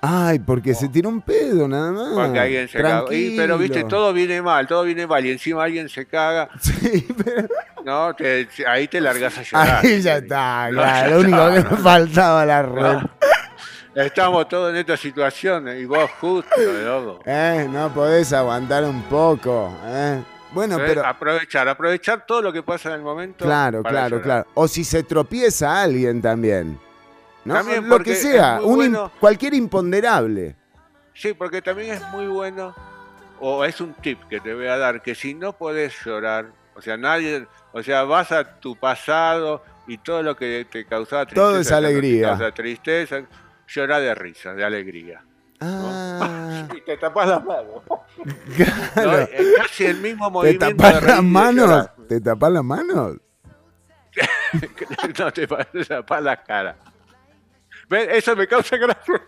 Ay, porque se tiró un pedo nada más. Porque alguien se cagó. Y, pero viste, todo viene mal, todo viene mal. Y encima alguien se caga. Sí, pero... No, te- ahí te largas a llorar. Ahí ya está, No, claro. ya Lo único está. que me faltaba la red. No. Estamos todos en esta situación y vos justo, loco. Eh, no podés aguantar un poco. Eh. Bueno, pero... Aprovechar, aprovechar todo lo que pasa en el momento. Claro, claro, llorar. claro. O si se tropieza alguien también. ¿No? También Lo que sea, un cualquier imponderable. Sí, porque también es muy bueno, o es un tip que te voy a dar, que si no podés llorar, o sea, nadie, o sea, vas a tu pasado y todo lo que te causaba tristeza. Todo es no te alegría. causa tristeza, llora de risa, de alegría. Ah, Y te tapas las manos. ¿no? claro. Es casi el mismo ¿Te movimiento. de tapas las manos? ¿Te tapas las manos? no te te tapas la cara. ¿Ves? Eso me causa gracia.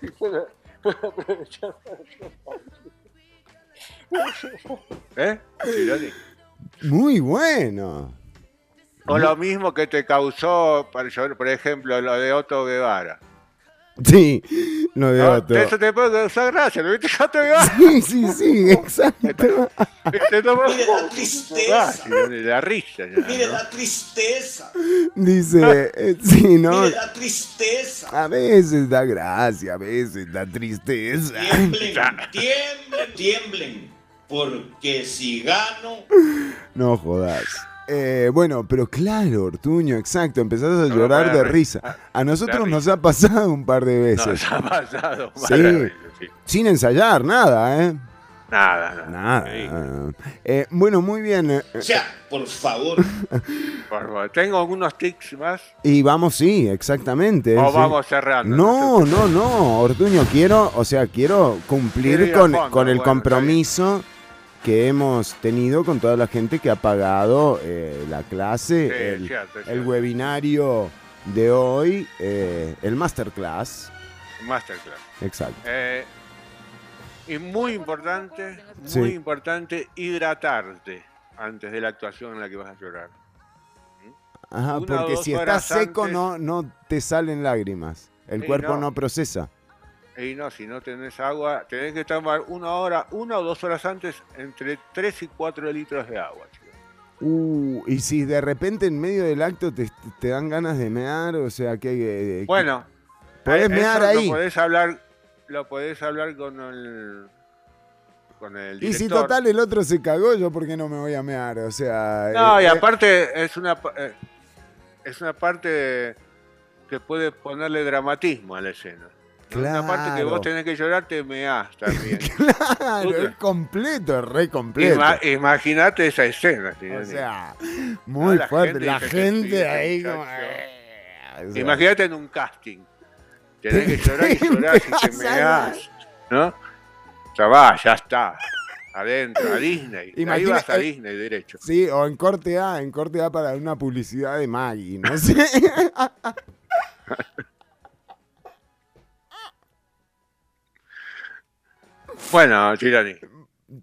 ¿Eh? Chironi? Muy bueno. O lo mismo que te causó, por ejemplo, lo de Otto Guevara. Sí, lo de ¿no? otro. Eso te puede causar gracia, ¿no viste? Sí, sí, sí, exacto. Te tomas Mire la tristeza. la risa. ya, Mire ¿no? la tristeza. Dice, eh, sí, ¿no? Mire la tristeza. A veces da gracia, a veces da tristeza. Tiemblen, tiemblen, tiemblen. Porque si gano, No jodas. Eh, bueno, pero claro, Ortuño, exacto, empezás a llorar de risa. risa. A nosotros nos ha pasado un par de veces. se ha pasado. Sí. varias veces, sí. Sin ensayar, nada, ¿eh? Nada, nada. Nada. Sí. Eh, bueno, muy bien. eh, o sea, por favor, por favor. Tengo algunos tics más. Y vamos, sí, exactamente. O sí. vamos cerrando. No, no, no, Ortuño, quiero, o sea, quiero cumplir Quiero con, fondo, con el bueno, compromiso que hemos tenido con toda la gente que ha pagado eh, la clase, Sí, el, cierto, el webinario de hoy, eh, el masterclass. Masterclass. Exacto. Eh, y muy importante, muy Sí. importante, hidratarte antes de la actuación en la que vas a llorar. Ajá, una porque si estás seco antes- no, no te salen lágrimas. El Sí, cuerpo no. no procesa. Y no, si no tenés agua, tenés que tomar una hora, una o dos horas antes, entre 3 y 4 litros de agua. chicos. Uh, y si de repente en medio del acto te, te dan ganas de mear, o sea que... eh, Bueno, Podés eh, mear ahí. Lo podés hablar, lo podés hablar con el, con el Y si total el otro se cagó, yo por qué no me voy a mear, o sea... No, eh, y eh, aparte es una eh, es una parte que puede ponerle dramatismo a la escena. Una parte que vos Claro. tenés que llorar, te meás también. Claro, es completo, es re completo. Ima- Imagínate esa escena. o Tironi. sea, muy la fuerte. gente la gente sí, ahí como... eh, o sea, Imagínate en un casting. Tenés que llorar y llorar y te meás. ¿No? Ya va, ya está. Adentro, a Disney. Ahí Imagina- vas a eh, Disney derecho. Sí, o en corte A, en corte A para una publicidad de Maggie, no sé. Bueno, Tirani.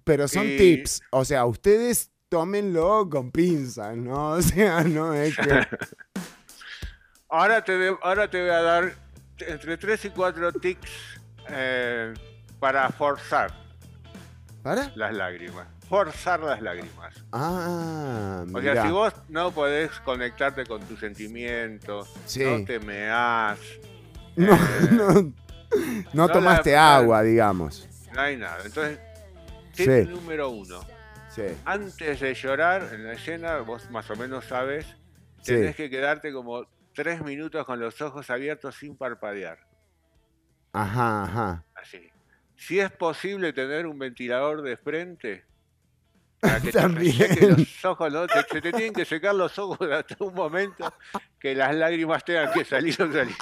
Pero son Y- tips, o sea, ustedes tómenlo con pinzas, ¿no? O sea, no es que... Ahora te, de- ahora te voy a dar entre 3 y 4 tics eh, para forzar ¿Para? las lágrimas. Forzar las lágrimas. Ah, O sea, mirá. si vos no podés conectarte con tus sentimientos, Sí. no te meás, No, eh, no, no no tomaste la- agua, digamos. No hay nada. Entonces, tip Sí. número uno. Sí. Antes de llorar en la escena, vos más o menos sabes, tenés que quedarte como tres minutos con los ojos abiertos sin parpadear. Ajá, ajá. Así. Si es posible tener un ventilador de frente, para que También. te los ojos, ¿no? Te- se te tienen que secar los ojos hasta un momento que las lágrimas tengan que salir o salir.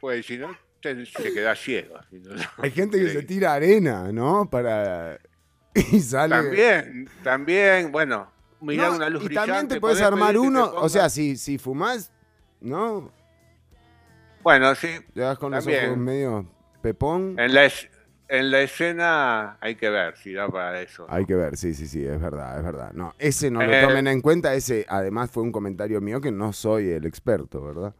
Pues si no, se queda ciego. Hay gente que se tira arena, ¿no? Para... Y sale... También, también, bueno, mirar No, una luz y brillante. también te puedes podés armar uno, o sea, si, si fumás, ¿no? Bueno, sí, Llegas con los También. ojos medio pepón. en la, es- en la escena hay que ver si da para eso. Hay que ver, sí, sí, sí, es verdad, es verdad. No, ese no lo Eh. tomen en cuenta, ese además fue un comentario mío que no soy el experto, ¿verdad?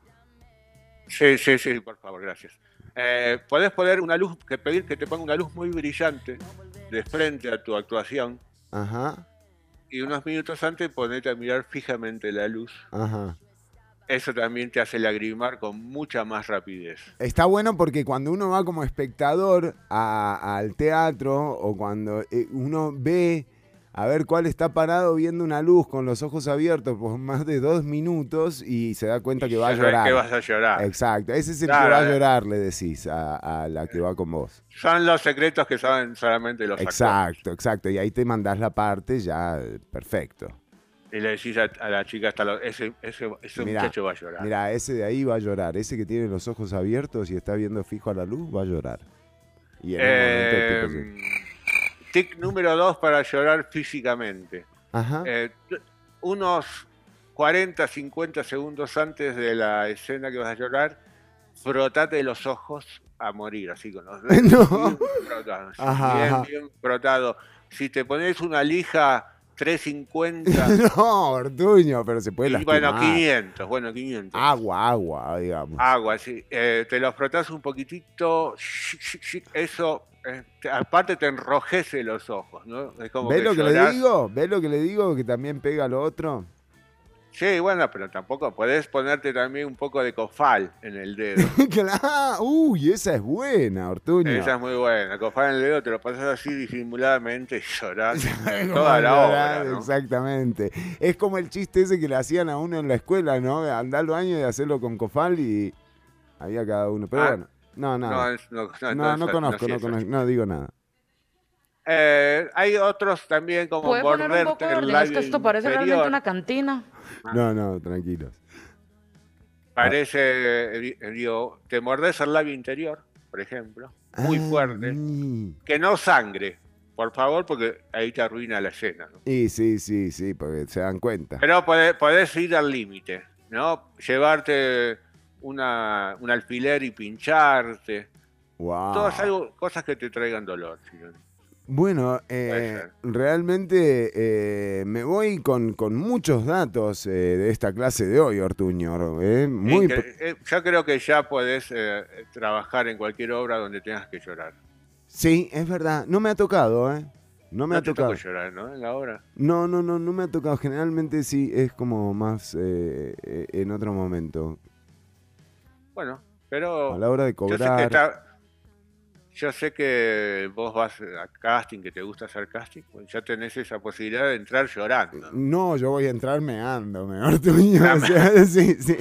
Sí, sí, sí, por favor, gracias. Eh, podés poner una luz, que pedir que te ponga una luz muy brillante de frente a tu actuación Ajá, y unos minutos antes ponete a mirar fijamente la luz. ajá. Eso también te hace lagrimar con mucha más rapidez. Está bueno porque cuando uno va como espectador a- al teatro o cuando eh, uno ve a ver cuál está parado viendo una luz con los ojos abiertos por más de dos minutos y se da cuenta que va a llorar. que vas a llorar. Exacto, ese es el Claro, que va a eh. llorar, le decís a, a la que va con vos. Son los secretos que saben solamente los actores. Exacto, exacto. Y ahí te mandás la parte ya perfecto. Y le decís a, a la chica, hasta lo- ese, ese, ese Mirá, muchacho va a llorar. Mira, ese de ahí va a llorar. Ese que tiene los ojos abiertos y está viendo fijo a la luz va a llorar. Y en momento el tipo Eh, tic número dos para llorar físicamente. Ajá. Eh, unos 40, 50 segundos antes de la escena que vas a llorar, frotate los ojos a morir, así con los dedos No. bien frotados. Ajá, bien, ajá. bien frotado. Si te pones una lija 350, no, Ortuño, pero se puede y lastimar. bueno, 500, bueno, 500. Agua, agua, digamos. Agua, sí. Eh, te lo frotás un poquitito, shic, shic, shic, eso, eh, te- aparte te enrojece los ojos, ¿no? Es como ¿Ves lo que le digo? ¿Ves lo que le digo? Que también pega lo otro. Sí, bueno, pero tampoco podés ponerte también un poco de cofal en el dedo. Uy, esa es buena, Ortuño. Esa es muy buena. Cofal en el dedo te lo pasas así disimuladamente y llorás ¿Sabes cómo toda la llorar? obra. ¿no? Exactamente. Es como el chiste ese que le hacían a uno en la escuela, ¿no? Andar al baño y hacerlo con cofal y había cada uno. Pero Ah. bueno, no, No, nada. no, no, No, entonces no, conozco, no, conozco, no digo nada. Eh, hay otros también como ¿Puede poner un poco morderte de el orden? Es labio que esto parece inferior. realmente una cantina. Ah. No, no, tranquilos. Parece, eh, digo, te mordés el labio interior, por ejemplo, muy Ah, fuerte. Que no sangre, por favor, porque ahí te arruina la escena. ¿no? Y sí, sí, sí, porque se dan cuenta. Pero podés, podés ir al límite, ¿no? Llevarte una, un alfiler y pincharte. Wow. Todas algo, cosas que te traigan dolor. ¿sí? Bueno, eh, realmente eh, me voy con, con muchos datos eh, de esta clase de hoy, Ortuño. eh, Muy eh, yo creo que ya podés eh, trabajar en cualquier obra donde tengas que llorar. Sí, es verdad. No me ha tocado, ¿eh? No me no ha te tocado. llorar, ¿no? En la obra. No, no, no, no me ha tocado. Generalmente sí, es como más en otro momento. Bueno, pero A la hora de cobrar. Yo sé que vos vas a casting, que te gusta hacer casting, pues ya tenés esa posibilidad de entrar llorando. No, yo voy a entrar meándome, Ortuño. Ah, o sea, sí, sí.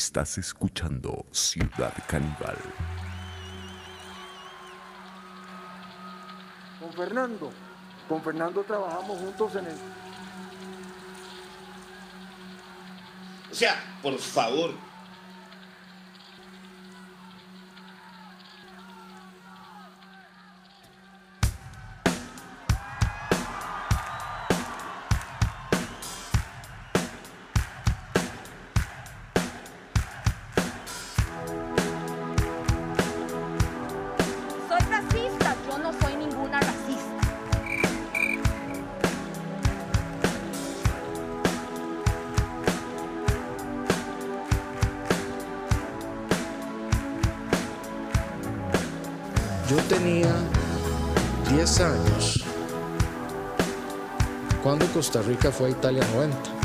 Estás escuchando Ciudad Caníbal. Con Fernando. Con Fernando trabajamos juntos en el... O sea, por favor, Costa Rica fue a Italia 90.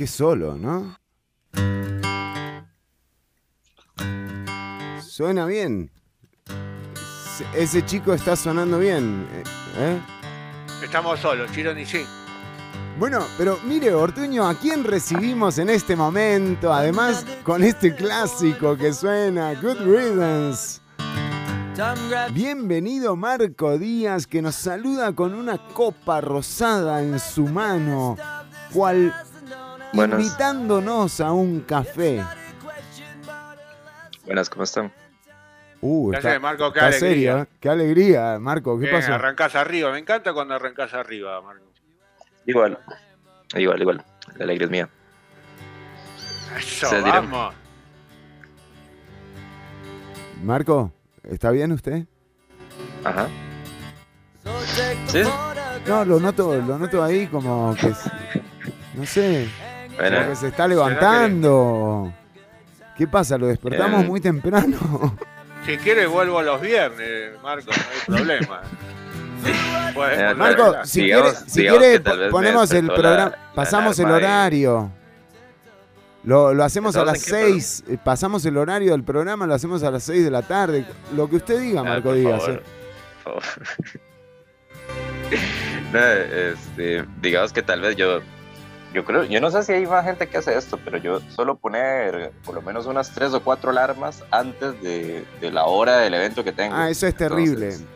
Qué solo, ¿no? Suena bien. Ese- chico está sonando bien. eh, ¿eh? Estamos solos, Chironi, sí. Bueno, pero mire, Ortuño, ¿a quién recibimos en este momento? Además, con este clásico que suena, Good Riddance. Bienvenido Marco Díaz, que nos saluda con una copa rosada en su mano, cual Buenas. invitándonos a un café. Buenas, ¿cómo están? Uh, ¿Qué está, haces, Marco? Qué está alegría. serio, ¿eh? Qué alegría, Marco. ¿Qué Bien, pasó? arrancás arriba. Me encanta cuando arrancás arriba, Marco. Igual, igual, igual. La alegría es mía. Eso, dirán. vamos. Marco, ¿está bien usted? Ajá. Sí, No, lo noto, lo noto ahí como que, no sé, bueno, que se está levantando. ¿Qué pasa? ¿Lo despertamos Eh. muy temprano? Si quieres, vuelvo los viernes, Marco. No hay problema. Eh, Marco, si Digamos- quiere, si quiere ponemos el la- programa, la pasamos el y- horario. Lo, lo hacemos a las ¿Estamos en qué 6, pasamos el horario del programa, lo hacemos a las 6 de la tarde. Lo que usted diga, Ah, Marco favor, eh. por favor. No, este, digamos que tal vez yo, yo creo, yo no sé si hay más gente que hace esto, pero yo suelo poner por lo menos unas tres o cuatro alarmas antes de, de la hora del evento que tengo. Ah, eso es terrible. Entonces,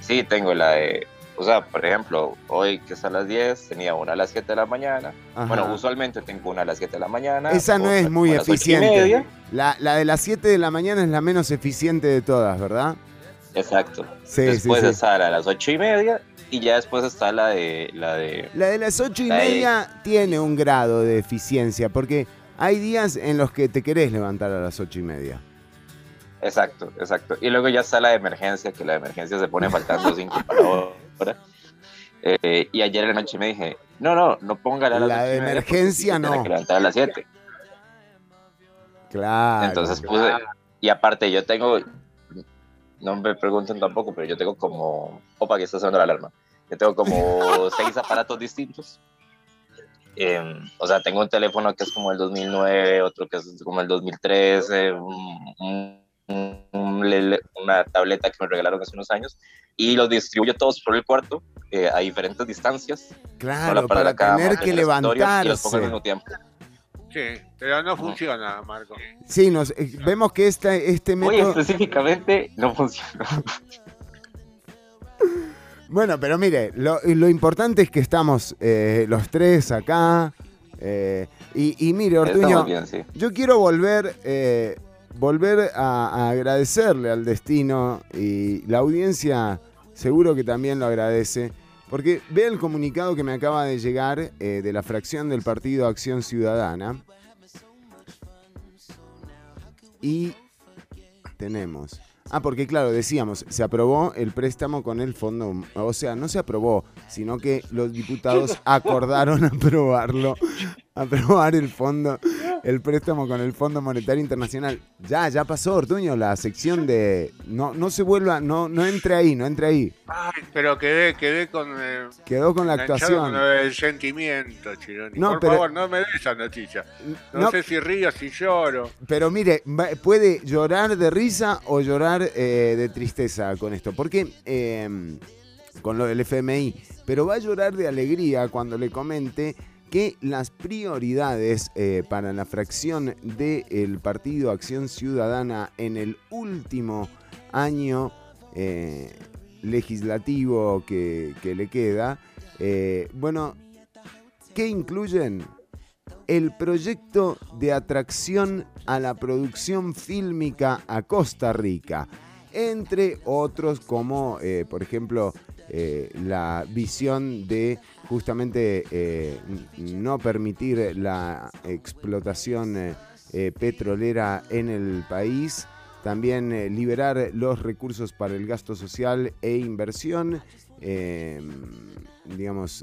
sí, tengo la de, o sea, por ejemplo, hoy que es a las 10, tenía una a las 7 de la mañana. Ajá. Bueno, usualmente tengo una a las 7 de la mañana. Esa no es muy eficiente. la de las 7 de la mañana es la menos eficiente de todas, ¿verdad? Exacto. Sí, después sí, sí. está la a las ocho y media y ya después está la de la de La de las 8 y media tiene un grado de eficiencia, porque hay días en los que te querés levantar a las 8 y media. exacto, exacto. Y luego ya está la de emergencia, que la de emergencia se pone faltando cinco para hora. Eh, y ayer en la noche me dije, no, no, no ponga la, La de emergencia, no. que levantar a las 7. Claro. Entonces puse, y aparte yo tengo, no me pregunten tampoco, pero yo tengo como, opa, que está sonando la alarma. Yo tengo como seis aparatos distintos. Em, o sea, tengo un teléfono que es como el 2009, otro que es como el 2013, un- un- un una tableta que me regalaron hace unos años, y los distribuyo todos por el cuarto eh, a diferentes distancias. claro, para, cama, tener que escritorio, Y los pongo al levantarse. mismo tiempo. Sí, pero no funciona, Marco. Sí, nos, eh, vemos que esta, este Muy método... específicamente no funciona. Bueno, pero mire, lo, lo importante es que estamos eh, los tres acá. eh, y, y mire, Ortuño, Estamos bien, sí. yo quiero volver, eh, volver a, a agradecerle al destino y la audiencia seguro que también lo agradece. Porque ve el comunicado que me acaba de llegar eh, de la fracción del Partido Acción Ciudadana. Y tenemos. Ah, porque claro, decíamos, se aprobó el préstamo con el fondo, o sea, no se aprobó, sino que los diputados acordaron aprobarlo, aprobar el fondo, el préstamo con el Fondo Monetario Internacional. Ya, ya pasó, Ortuño, la sección de no, no se vuelva, no, no entre ahí, no entre ahí. Ay, pero quedé, quedé con, Quedó con la actuación. con el sentimiento, Chironi. No, Por pero- favor, no me des esa noticia. No, No, sé si río, si lloro. Pero mire, puede llorar de risa o llorar eh, de tristeza con esto. Porque eh, con lo del FMI. Pero va a llorar de alegría cuando le comente que las prioridades eh, para la fracción del Partido Acción Ciudadana en el último año eh, legislativo que, le queda, eh, bueno, ¿qué incluyen? el proyecto de atracción a la producción fílmica a Costa Rica, entre otros como, eh, por ejemplo, eh, la visión de justamente eh, no permitir la explotación petrolera en el país, también liberar los recursos para el gasto social e inversión, digamos,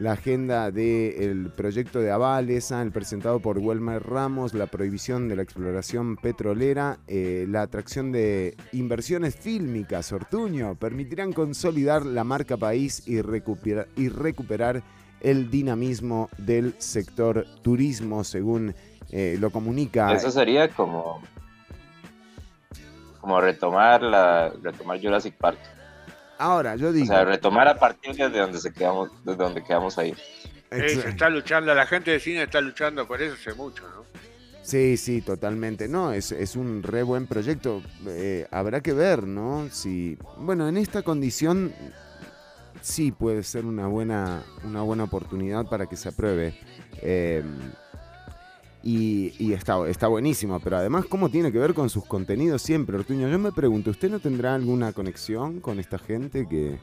la agenda del proyecto de avales, ah, el presentado por Welmer Ramos, la prohibición de la exploración petrolera, eh, la atracción de inversiones fílmicas, Ortuño, permitirán consolidar la marca país y recuperar, y recuperar el dinamismo del sector turismo, según eh, lo comunica. Eso sería como, como retomar la retomar Jurassic Park. Ahora, yo O digo, sea, retomar a partir de donde se quedamos, de donde quedamos ahí. Eh, se está luchando, la gente de cine está luchando por eso hace mucho, ¿no? Sí, sí, totalmente. No, es, es un re buen proyecto. Eh, habrá que ver, ¿no? Si, bueno, en esta condición sí puede ser una buena, una buena oportunidad para que se apruebe. Eh, y y está, está buenísimo, pero además, ¿cómo tiene que ver con sus contenidos siempre, Ortuño? Yo me pregunto, ¿usted no tendrá alguna conexión con esta gente que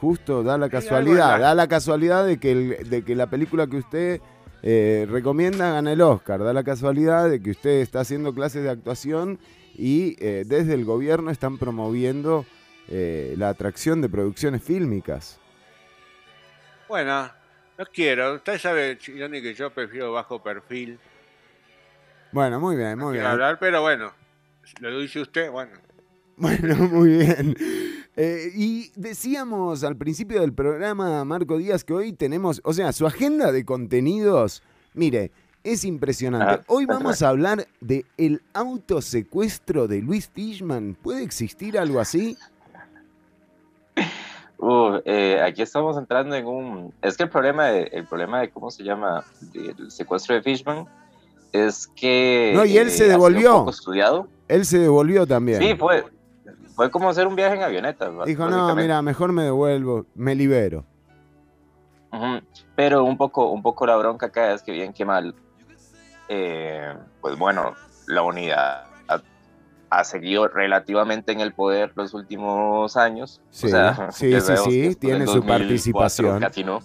justo da la casualidad, da la casualidad de que, el- de que la película que usted eh, recomienda gana el Oscar, da la casualidad de que usted está haciendo clases de actuación y eh, desde el gobierno están promoviendo eh, la atracción de producciones fílmicas. Bueno, no quiero. Usted sabe, Chironi, que yo prefiero bajo perfil. Bueno, muy bien, muy quiero bien. hablar, pero bueno, lo dice usted, bueno. Bueno, muy bien. Eh, y decíamos al principio del programa, Marco Díaz, que hoy tenemos, o sea, su agenda de contenidos, mire, es impresionante. Ajá. Hoy vamos a hablar de el autosecuestro de Luis Fishman. ¿Puede existir algo así? Uh, eh, aquí estamos entrando en un... Es que el problema de, el problema de cómo se llama, del secuestro de Fishman, es que... No, y él eh, se sido devolvió. Poco estudiado. Él se devolvió también. Sí, fue, fue como hacer un viaje en avioneta. Dijo, no, mira, mejor me devuelvo, me libero. Pero un poco, un poco la bronca acá es que bien que mal, eh, pues bueno, la unidad ha, seguido relativamente en el poder los últimos años. Sí, o sea, sí, sí, tiene su 2004 participación. Casi no.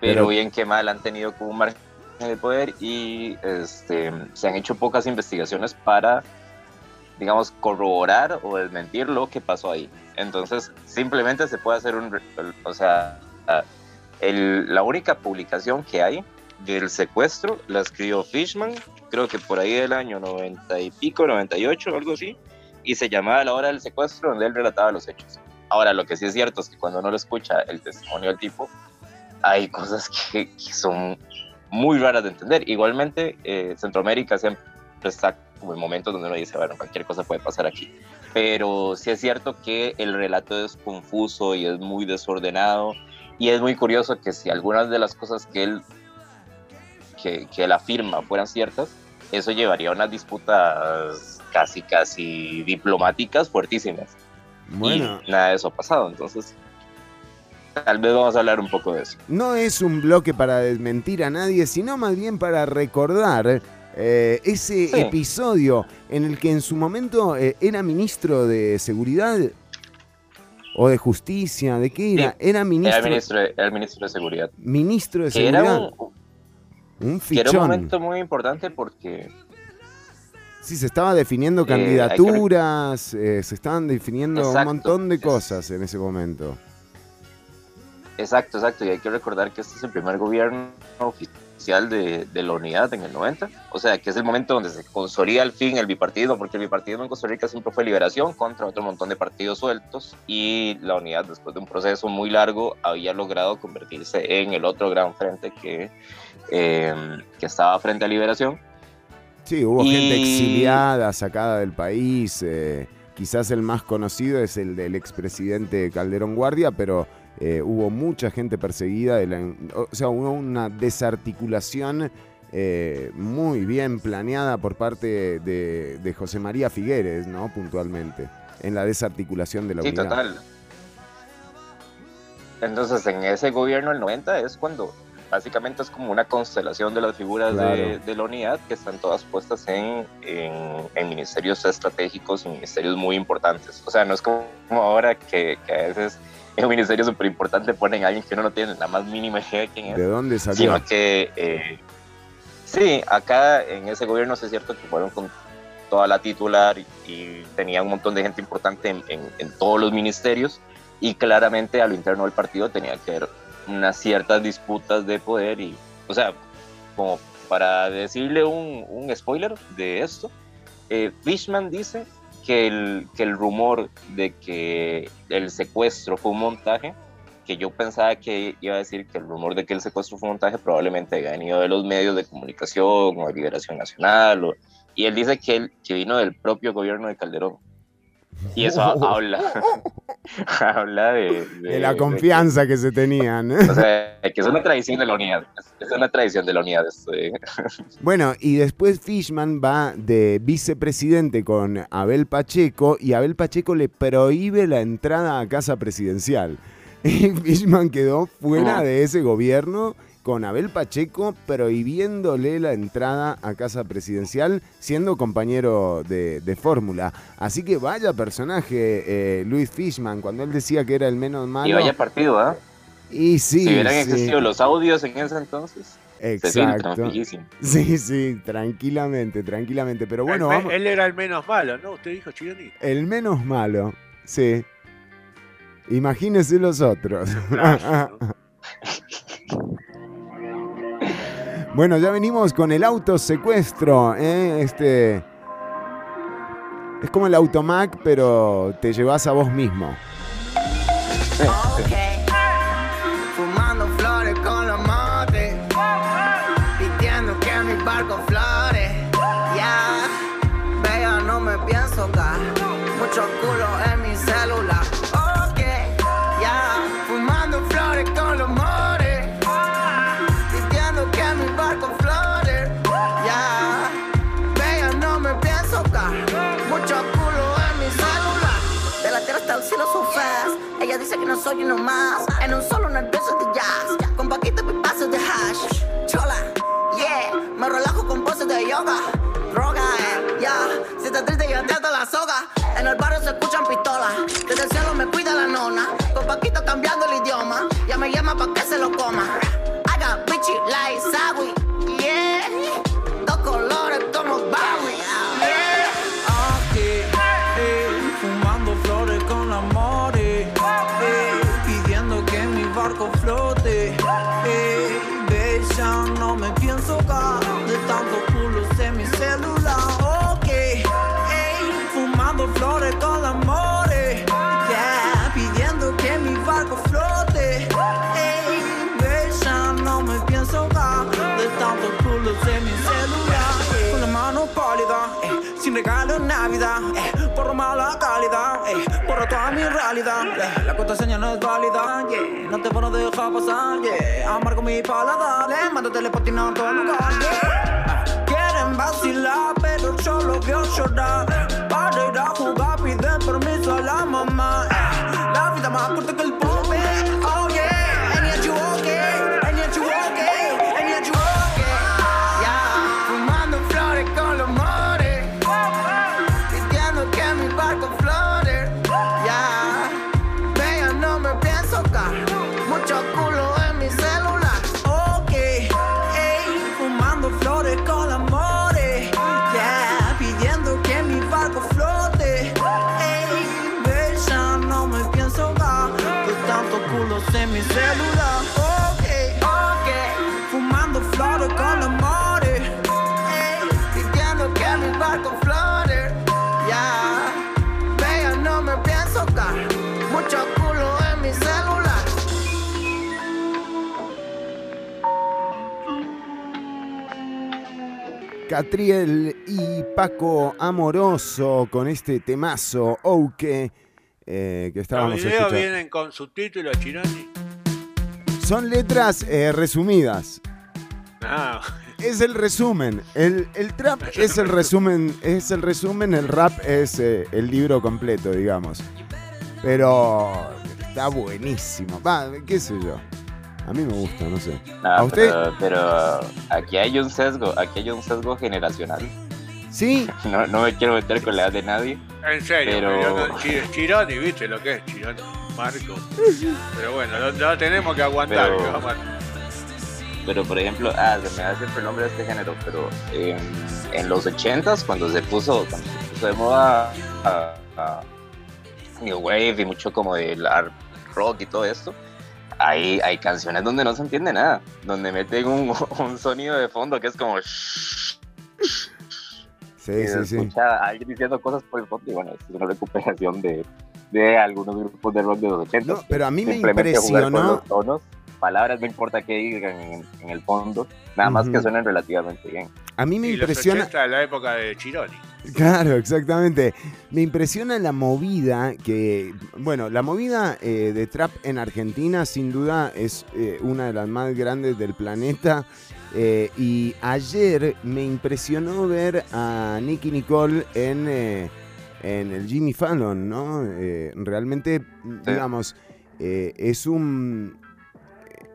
Pero, Pero- bien que mal han tenido como un margen de poder y este, se han hecho pocas investigaciones para, digamos, corroborar o desmentir lo que pasó ahí. Entonces, simplemente se puede hacer un, o sea, el- la única publicación que hay del secuestro la escribió Fishman, creo que por ahí del año 90 y pico, 98, algo así, y se llamaba La hora del secuestro, donde él relataba los hechos. Ahora, lo que sí es cierto es que cuando uno lo escucha el testimonio del tipo, hay cosas que, son muy raras de entender. Igualmente, eh, Centroamérica siempre está como en momentos donde uno dice, bueno, cualquier cosa puede pasar aquí. Pero sí es cierto que el relato es confuso y es muy desordenado. Y es muy curioso que si algunas de las cosas que él, que, que él afirma fueran ciertas, eso llevaría a unas disputas casi, casi diplomáticas fuertísimas. Bueno, Y nada de eso ha pasado. Entonces, tal vez vamos a hablar un poco de eso. no es un bloque para desmentir a nadie, sino más bien para recordar eh, ese Sí. episodio en el que en su momento eh, era ministro de Seguridad o de Justicia, ¿de qué era? Sí, Era ministro, Era el ministro de, el ministro de Seguridad. ministro de era Seguridad. Un, un que era un fichón. momento muy importante porque Sí, se estaba definiendo Eh, que candidaturas, eh, se estaban definiendo un montón de cosas en ese momento. Exacto, exacto. Y hay que recordar que este es el primer gobierno oficial de, de la unidad en el 90. O sea, que es el momento donde se consolida al fin el bipartidismo, porque el bipartidismo en Costa Rica siempre fue liberación contra otro montón de partidos sueltos. Y la unidad, después de un proceso muy largo, había logrado convertirse en el otro gran frente que, eh, que estaba frente a liberación. Sí, hubo Y- gente exiliada, sacada del país. eh, quizás el más conocido es el del expresidente Calderón Guardia, pero eh, hubo mucha gente perseguida. de la- o sea, hubo una desarticulación eh, muy bien planeada por parte de, de José María Figueres, ¿no? Puntualmente, en la desarticulación de la Sí, unidad. total. Entonces, en ese gobierno del 90 es cuando básicamente es como una constelación de las figuras de, la unidad que están todas puestas en, en, en ministerios estratégicos y ministerios muy importantes. O sea, no es como ahora que, que a veces en un ministerio súper importante ponen a alguien que uno no tiene la más mínima idea de quién es ¿De dónde salió? sino que eh, sí, acá en ese gobierno sí es cierto que fueron con toda la titular y, y tenía un montón de gente importante en, en- en todos los ministerios y claramente a lo interno del partido tenía que haber unas ciertas disputas de poder y, o sea, como para decirle un, un spoiler de esto, eh, Fishman dice que el, que el rumor de que el secuestro fue un montaje, que yo pensaba que iba a decir que el rumor de que el secuestro fue un montaje probablemente haya venido de los medios de comunicación o de Liberación Nacional. o- y él dice que, él, que vino del propio gobierno de Calderón. Y eso ha- habla, habla de, De la confianza que se tenían. o sea, que es una tradición de la unidad. Es, una tradición de la unidad. Bueno, y después Fishman va de vicepresidente con Abel Pacheco y Abel Pacheco le prohíbe la entrada a casa presidencial. Y Fishman quedó fuera de ese gobierno con Abel Pacheco prohibiéndole la entrada a casa presidencial siendo compañero de, de fórmula. Así que vaya personaje eh, Luis Fishman cuando él decía que era el menos malo. Y vaya partido, ¿ah? Y sí, si hubieran sí. existido los audios en ese entonces, Exacto. Sí, sí, tranquilamente, tranquilamente. Pero bueno, El me- vamos. él era el menos malo, ¿no? Usted dijo Chironi. El menos malo, sí. Imagínese los otros. bueno, ya venimos con el autosecuestro. ¿eh? Este. Es como el automac, pero te llevas a vos mismo. Ok. Soy uno más. En un solo nervioso de jazz. Con paquito y pasos de hash. Chola, yeah. Me relajo con poses de yoga. Droga, eh, ya. Si estás triste, yo te la soga. En el barrio se escuchan pistolas. Desde el cielo me cuida la nona. Con paquito cambiando el idioma. Ya me llama pa' que se lo coma. Mi realidad. eh, la contraseña no es válida, yeah, no te van a dejar pasar, yeah, amargo mi paladar, eh, mando telepatina a todo lugar, yeah. Quieren vacilar, pero yo lo veo llorar. Para ir a jugar, piden permiso a la mamá. La vida más corta que el Catriel y Paco Amoroso con este temazo, Ouke, eh, que Los estábamos videos escuchando. vienen con subtítulos, Chironi. Son letras eh, resumidas. Ah, Es el resumen. El, el trap es el resumen. Es el resumen. El rap es eh, el libro completo, digamos. Pero está buenísimo. Va, qué sé yo. A mí me gusta, no sé. No, ¿A usted? Pero, pero aquí hay un sesgo, aquí hay un sesgo generacional. Sí, No, no me quiero meter con la edad de nadie. en serio, Pero- no- Chi- Chironi, ¿viste lo que es Chironi? Marco. Pero bueno, lo, lo tenemos que aguantar. Pero- que vamos a- Pero por ejemplo, ah, se me da siempre el nombre de este género, pero en, en los 80s, cuando se puso, cuando se puso de moda ah, ah, New Wave y mucho como el art rock y todo esto, hay, hay canciones donde no se entiende nada, donde meten un, un sonido de fondo que es como... shhh, sí, y sí, se sí. escucha a alguien diciendo cosas por el fondo y bueno, es una recuperación de, de algunos grupos de rock de los 80. No, pero a mí me impresionó. los tonos, palabras, no importa qué digan en, en el fondo, nada más que suenen relativamente bien. A mí me y impresiona. los 80 de la época de Chironi. Claro, exactamente. Me impresiona la movida que, bueno, la movida eh, de trap en Argentina sin duda es eh, una de las más grandes del planeta. Eh, y ayer me impresionó ver a Nicky Nicole en, eh, en el Jimmy Fallon, ¿no? Realmente, digamos, es un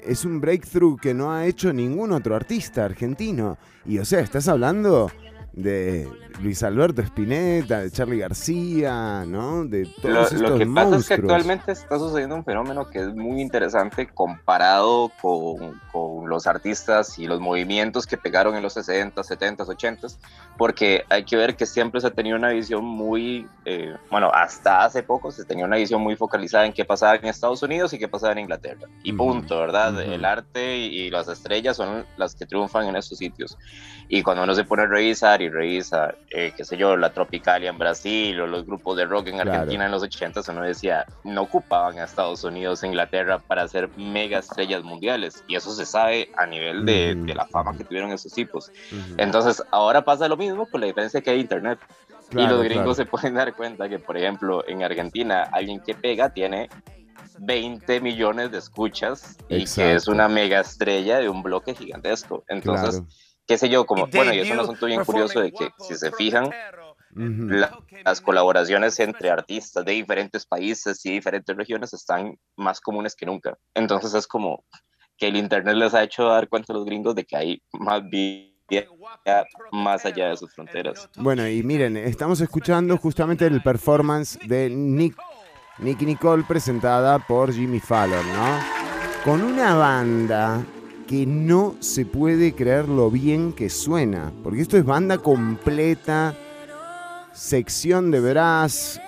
es un breakthrough que no ha hecho ningún otro artista argentino. Y o sea, estás hablando de Luis Alberto Spinetta, de Charlie García, ¿no? De todos Lo, estos lo que pasa es que actualmente está sucediendo un fenómeno que es muy interesante comparado con, con los artistas y los movimientos que pegaron en los 60, 70, 80, porque hay que ver que siempre se tenía una visión muy, eh, bueno, hasta hace poco se tenía una visión muy focalizada en qué pasaba en Estados Unidos y qué pasaba en Inglaterra. Y punto, ¿verdad? El arte y, y las estrellas son las que triunfan en esos sitios. Y cuando uno se pone a revisar y revisa, eh, qué sé yo, la Tropicalia en Brasil o los grupos de rock en Claro. Argentina en los 80, uno decía, no ocupaban a Estados Unidos e Inglaterra para hacer mega estrellas mundiales. Y eso se sabe a nivel de, de la fama que tuvieron esos tipos. Entonces, ahora pasa lo mismo con la diferencia que hay Internet. y Claro, los gringos claro. se pueden dar cuenta que, por ejemplo, en Argentina, alguien que pega tiene 20 millones de escuchas y que es Exacto. una mega estrella de un bloque gigantesco. Entonces, Claro. Qué sé yo, como, Y bueno, y es un asunto bien curioso de que, si se fijan, la- las colaboraciones entre artistas de diferentes países y diferentes regiones están más comunes que nunca. Entonces es como que el Internet les ha hecho dar cuenta a los gringos de que hay más vida más allá de sus fronteras. Bueno, y miren, estamos escuchando justamente el performance de Nick, Nicky Nicole presentada por Jimmy Fallon, ¿no? Con una banda que no se puede creer lo bien que suena, porque esto es banda completa, sección de brass,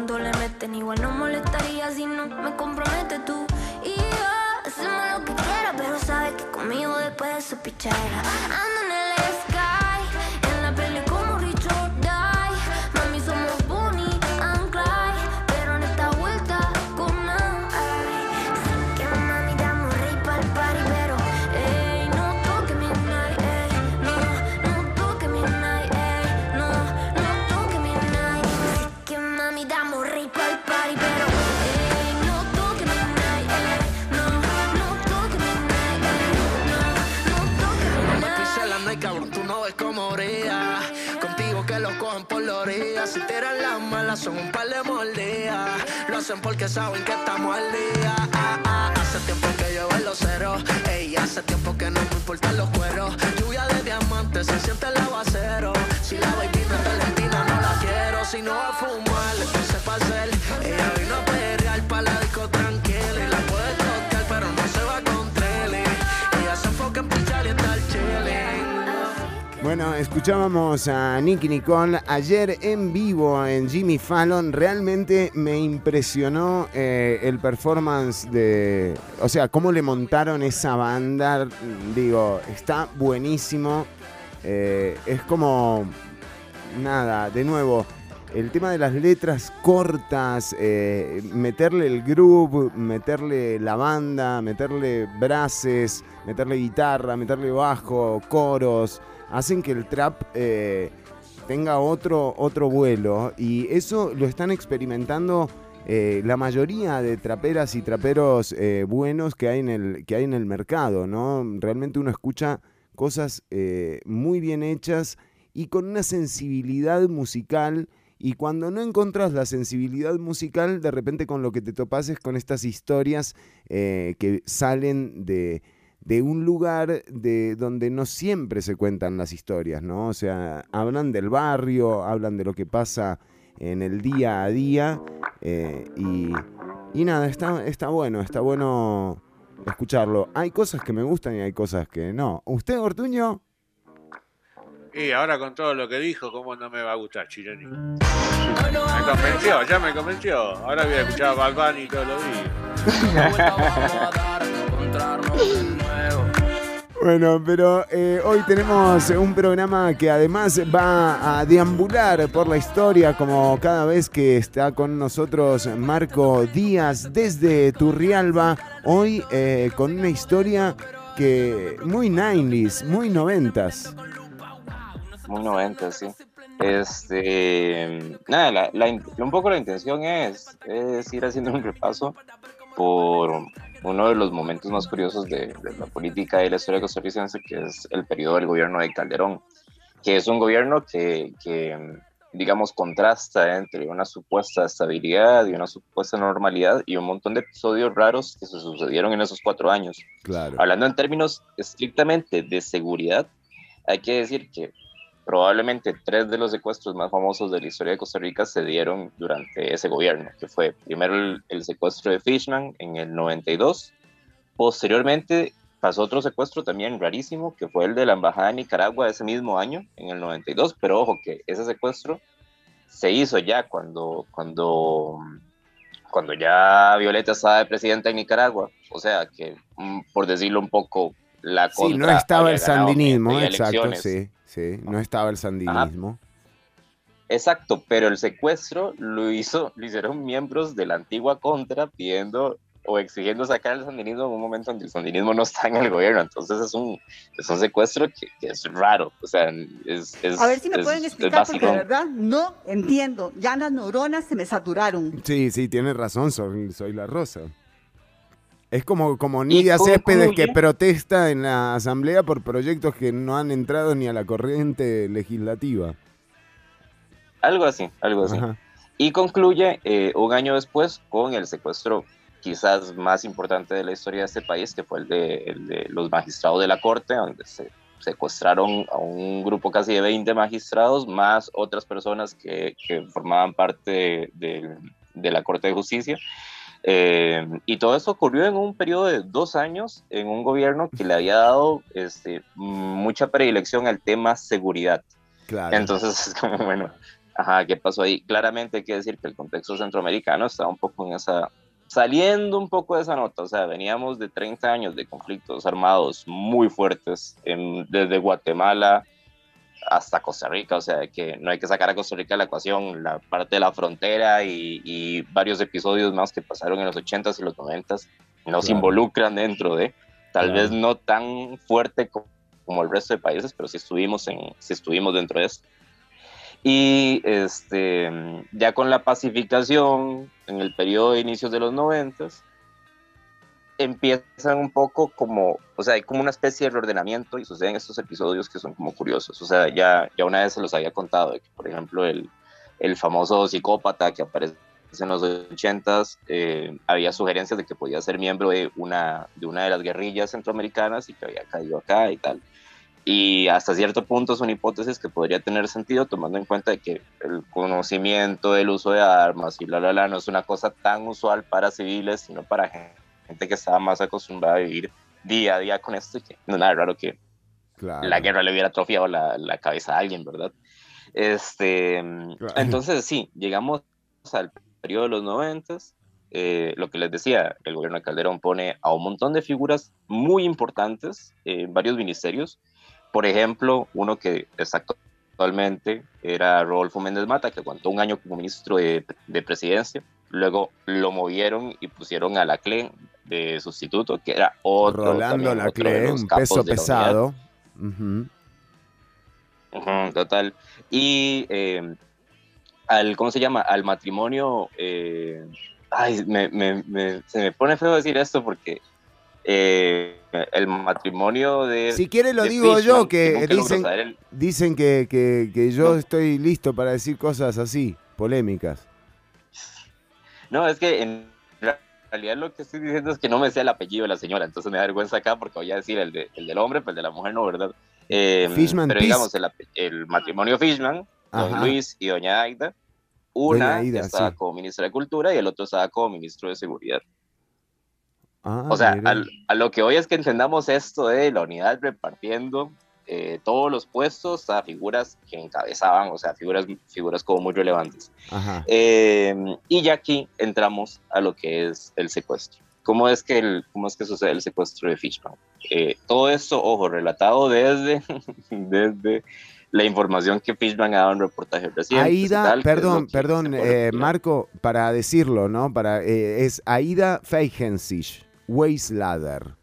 tanto le meten. Igual no molestaría si no me compromete tú. Y yo hacemos lo que quiera, pero sabes que conmigo después de su pichadera. Ando son un par de mordidas. Lo hacen porque saben que estamos al día. Ah, ah, hace tiempo que yo en los ceros. Ey, hace tiempo que no me importan los cueros. Lluvia de diamantes, se siente el aguacero. Si la baby no es no la quiero. Si no va a fumar, entonces pa' hacer. Bueno, escuchábamos a Nicky Nicole ayer en vivo en Jimmy Fallon. Realmente me impresionó eh, el performance de. O sea, cómo le montaron esa banda. Digo, está buenísimo. Eh, es como, nada, de nuevo, el tema de las letras cortas, eh, meterle el groove, meterle la banda, meterle brases, meterle guitarra, meterle bajo, coros, hacen que el trap eh, tenga otro, otro vuelo. Y eso lo están experimentando eh, la mayoría de traperas y traperos eh, buenos que hay, en el, que hay en el mercado, ¿no? Realmente uno escucha cosas muy bien hechas y con una sensibilidad musical. Y cuando no encontrás la sensibilidad musical, de repente con lo que te topas es con estas historias que salen de, de un lugar de donde no siempre se cuentan las historias, ¿no? O sea, hablan del barrio, hablan de lo que pasa en el día a día eh, y, y nada, está, está bueno, está bueno escucharlo. Hay cosas que me gustan y hay cosas que no. ¿Usted, Ortuño? Y ahora con todo lo que dijo, ¿cómo no me va a gustar Chironi? Me convenció, ya me convenció. Ahora voy a escuchar a Bad Bunny todos los días. Bueno, pero eh, hoy tenemos un programa que además va a deambular por la historia, como cada vez que está con nosotros Marco Díaz desde Turrialba. Hoy eh, con una historia que muy 90s, muy 90s. Muy 90, sí. Este, nada, la- la in- un poco la intención es, es ir haciendo un repaso por uno de los momentos más curiosos de, de la política y la historia costarricense, que es el periodo del gobierno de Calderón, que es un gobierno que, que, digamos, contrasta entre una supuesta estabilidad y una supuesta normalidad y un montón de episodios raros que se sucedieron en esos cuatro años. Claro. Hablando en términos estrictamente de seguridad, hay que decir que probablemente tres de los secuestros más famosos de la historia de Costa Rica se dieron durante ese gobierno, que fue primero el, secuestro de Fishman en el 92, posteriormente pasó otro secuestro también rarísimo, que fue el de la Embajada de Nicaragua ese mismo año, en el 92, pero ojo que ese secuestro se hizo ya cuando, cuando, cuando ya Violeta estaba de presidenta en Nicaragua, o sea que, mm, por decirlo un poco, la Sí, no estaba el sandinismo, exacto, sí, sí, no estaba el sandinismo. Exacto, pero el secuestro lo hizo, lo hicieron miembros de la antigua contra pidiendo o exigiendo sacar el sandinismo en un momento donde el sandinismo no está en el gobierno. Entonces es un, es un secuestro que, que es raro. O sea, es. es A ver si me es- pueden explicar, porque de verdad no entiendo. Ya las neuronas se me saturaron. Sí, sí, tienes razón, soy, soy la rosa. Es como, como Nidia concluye- Céspedes que protesta en la asamblea por proyectos que no han entrado ni a la corriente legislativa. Algo así, algo así. Ajá. Y concluye eh, un año después con el secuestro quizás más importante de la historia de este país, que fue el de, el de los magistrados de la Corte, donde se secuestraron a un grupo casi de 20 magistrados, más otras personas que, que formaban parte de, de- de la Corte de Justicia. Eh, y todo eso ocurrió en un periodo de dos años en un gobierno que le había dado este, mucha predilección al tema seguridad. Claro. Entonces es como, bueno, ajá, ¿qué pasó ahí? Claramente hay que decir que el contexto centroamericano está un poco en esa, saliendo un poco de esa nota, o sea, veníamos de 30 años de conflictos armados muy fuertes, en- desde Guatemala hasta Costa Rica, o sea, que no hay que sacar a Costa Rica de la ecuación, la parte de la frontera y, y varios episodios más que pasaron en los 80s y los 90s nos Claro. involucran dentro de, tal Claro. vez no tan fuerte co- como el resto de países, pero sí estuvimos, en, sí estuvimos dentro de eso. Y este, ya con la pacificación, en el periodo de inicios de los 90, empiezan un poco como, o sea, hay como una especie de reordenamiento y suceden estos episodios que son como curiosos. O sea, ya, ya una vez se los había contado, de que, por ejemplo, el, el famoso psicópata que aparece en los 80s, eh, había sugerencias de que podía ser miembro de una, de una de las guerrillas centroamericanas y que había caído acá y tal. Y hasta cierto punto son hipótesis que podría tener sentido tomando en cuenta de que el conocimiento del uso de armas y la la la no es una cosa tan usual para civiles, sino para gen- gente que estaba más acostumbrada a vivir día a día con esto y que no es nada raro que Claro. la guerra le hubiera atrofiado la, la cabeza a alguien, ¿verdad? Este, entonces sí, llegamos al periodo de los noventas, eh, lo que les decía, el gobierno de Calderón pone a un montón de figuras muy importantes en varios ministerios, Por ejemplo, uno que está actualmente era Rodolfo Méndez Mata, que aguantó un año como ministro de, de presidencia. Luego lo movieron y pusieron a Laclé de sustituto, que era otro. Rolando Laclé, un peso pesado. Ujú. Ujú, total. Y eh, al, ¿cómo se llama? Al matrimonio, eh, ay, me, me- me- se me pone feo decir esto porque eh, el matrimonio de... Si quiere lo digo Fishman, yo, que dicen, el- dicen que, que- que yo No. estoy listo para decir cosas así, polémicas. No, es que en realidad lo que estoy diciendo es que no me sé el apellido de la señora, entonces me da vergüenza acá porque voy a decir el, de- el del hombre, pero el de la mujer no, ¿verdad? Eh, Fishman pero Peace. digamos, el, el matrimonio Fishman, don Ajá. Luis y doña Aida, una Doña Aida, estaba sí. como ministra de Cultura y el otro estaba como ministro de Seguridad. Ah, o sea, al- a lo que hoy es que entendamos esto de la unidad repartiendo eh, todos los puestos a figuras que encabezaban, o sea, figuras, figuras como muy relevantes. Eh, y ya aquí entramos a lo que es el secuestro. ¿Cómo es que, el, cómo es que sucede el secuestro de Fishman? Eh, todo esto, ojo, relatado desde, desde la información que Fishman ha dado en reportajes recientes. Aida, tal, perdón, perdón, eh. Marco, para decirlo, ¿no? Para, eh, es Aida Feigensich, Weislader.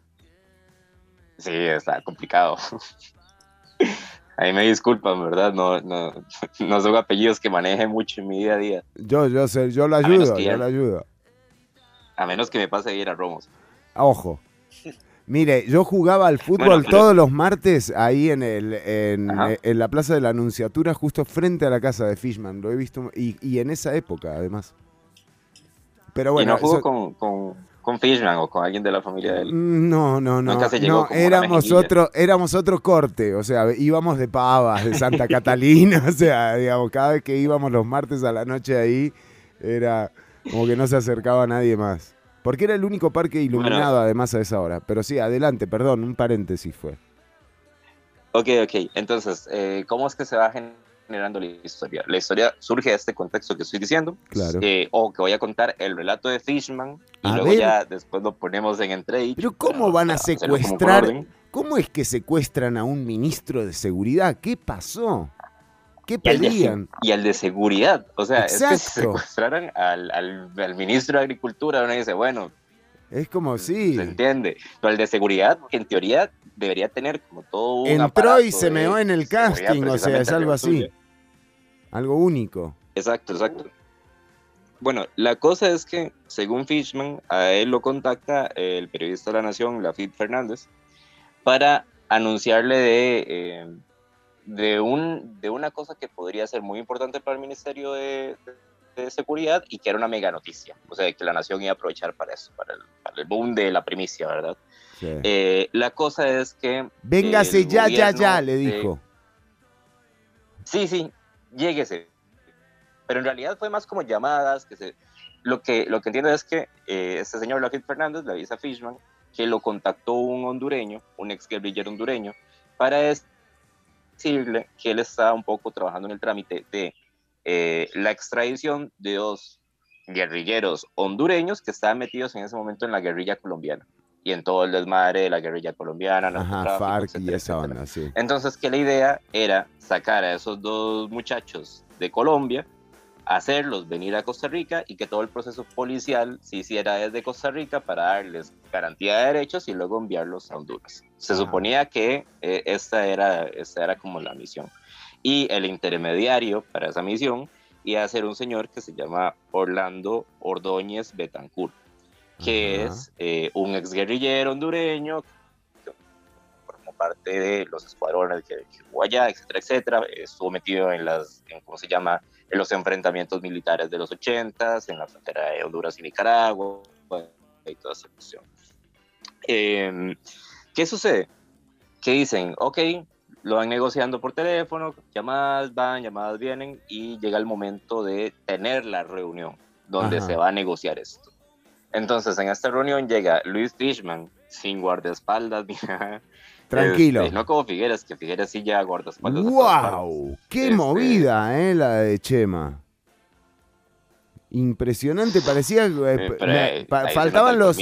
Sí, está complicado. Ahí me disculpan, ¿verdad? No, no, no son apellidos que maneje mucho en mi día a día. Yo, yo sé, yo lo ayudo, yo lo ayudo. A menos que me pase a ir a Romos. Ojo. Mire, yo jugaba al fútbol Bueno, pero- todos los martes ahí en, el, en, la Plaza de la Anunciatura, justo frente a la casa de Fishman. Lo he visto, y, y en esa época, además. Pero bueno, y no jugó eso- con, con, con Fishman o con alguien de la familia de él. No, no, no. Nunca se llegó no, a la éramos otro, éramos otro corte, o sea, íbamos de pavas, de Santa Catalina, o sea, digamos, cada vez que íbamos los martes a la noche ahí, era como que no se acercaba nadie más. Porque era el único parque iluminado además a esa hora. Pero sí, adelante, perdón, un paréntesis fue. Ok, ok. Entonces, eh, ¿cómo es que se va generando la historia? La historia surge de este contexto que estoy diciendo. Claro. eh, o que voy a contar el relato de Fishman y A luego ver. ya después lo ponemos en entredicho. Pero ¿cómo van a secuestrar? ¿Cómo es que secuestran a un ministro de seguridad? ¿Qué pasó? ¿Qué pedían? y al de seguridad. O sea, es que si secuestraran al, al, al ministro de Agricultura, uno dice, bueno, Es como sí. se entiende. Pero el de seguridad, que en teoría debería tener como todo un Entró y se meó en el casting, o sea, es algo así. Algo único. Exacto, exacto. Bueno, la cosa es que, según Fishman, a él lo contacta el periodista de la Nación, Lafitte Fernández, para anunciarle de, eh, de, un, de una cosa que podría ser muy importante para el Ministerio de, de Seguridad y que era una mega noticia. O sea, que la Nación iba a aprovechar para eso, para el, para el boom de la primicia, ¿verdad? Sí. Eh, la cosa es que... Véngase ya, ya, ya, le de- dijo. Sí, sí, lléguese. Pero en realidad fue más como llamadas, que se... Lo que, lo que entiendo es que eh, este señor Lafitte Fernández le avisa a Fishman que lo contactó un hondureño, un ex guerrillero hondureño, para decirle que él estaba un poco trabajando en el trámite de eh, la extradición de dos guerrilleros hondureños que estaban metidos en ese momento en la guerrilla colombiana y en todo el desmadre de la guerrilla colombiana, Ajá, FARC y esa onda, sí. Entonces, que la idea era sacar a esos dos muchachos de Colombia, hacerlos venir a Costa Rica y que todo el proceso policial se hiciera desde Costa Rica para darles garantía de derechos y luego enviarlos a Honduras. Se Ajá. suponía que eh, esta, era, esta era como la misión. Y el intermediario para esa misión iba a ser un señor que se llama Orlando Ordóñez Betancourt, que Ajá. es eh, un exguerrillero hondureño que formó parte de los escuadrones hubo allá, etcétera, etcétera. Estuvo metido en las, en, ¿cómo se llama? En los enfrentamientos militares de los 80 en la frontera de Honduras y Nicaragua, y toda esa cuestión. Eh, ¿Qué sucede? Que dicen, ok, lo van negociando por teléfono, llamadas van, llamadas vienen, y llega el momento de tener la reunión donde Ajá. se va a negociar esto. Entonces, en esta reunión llega Luis Fishman, sin guardaespaldas ni nada. Tranquilo. Este, no como Figueres, que Figueres sí lleva guardaespaldas. ¡Wow! ¡Qué Este, movida, eh, la de Chema! Impresionante, parecía... eh, pero me- pa- faltaban los...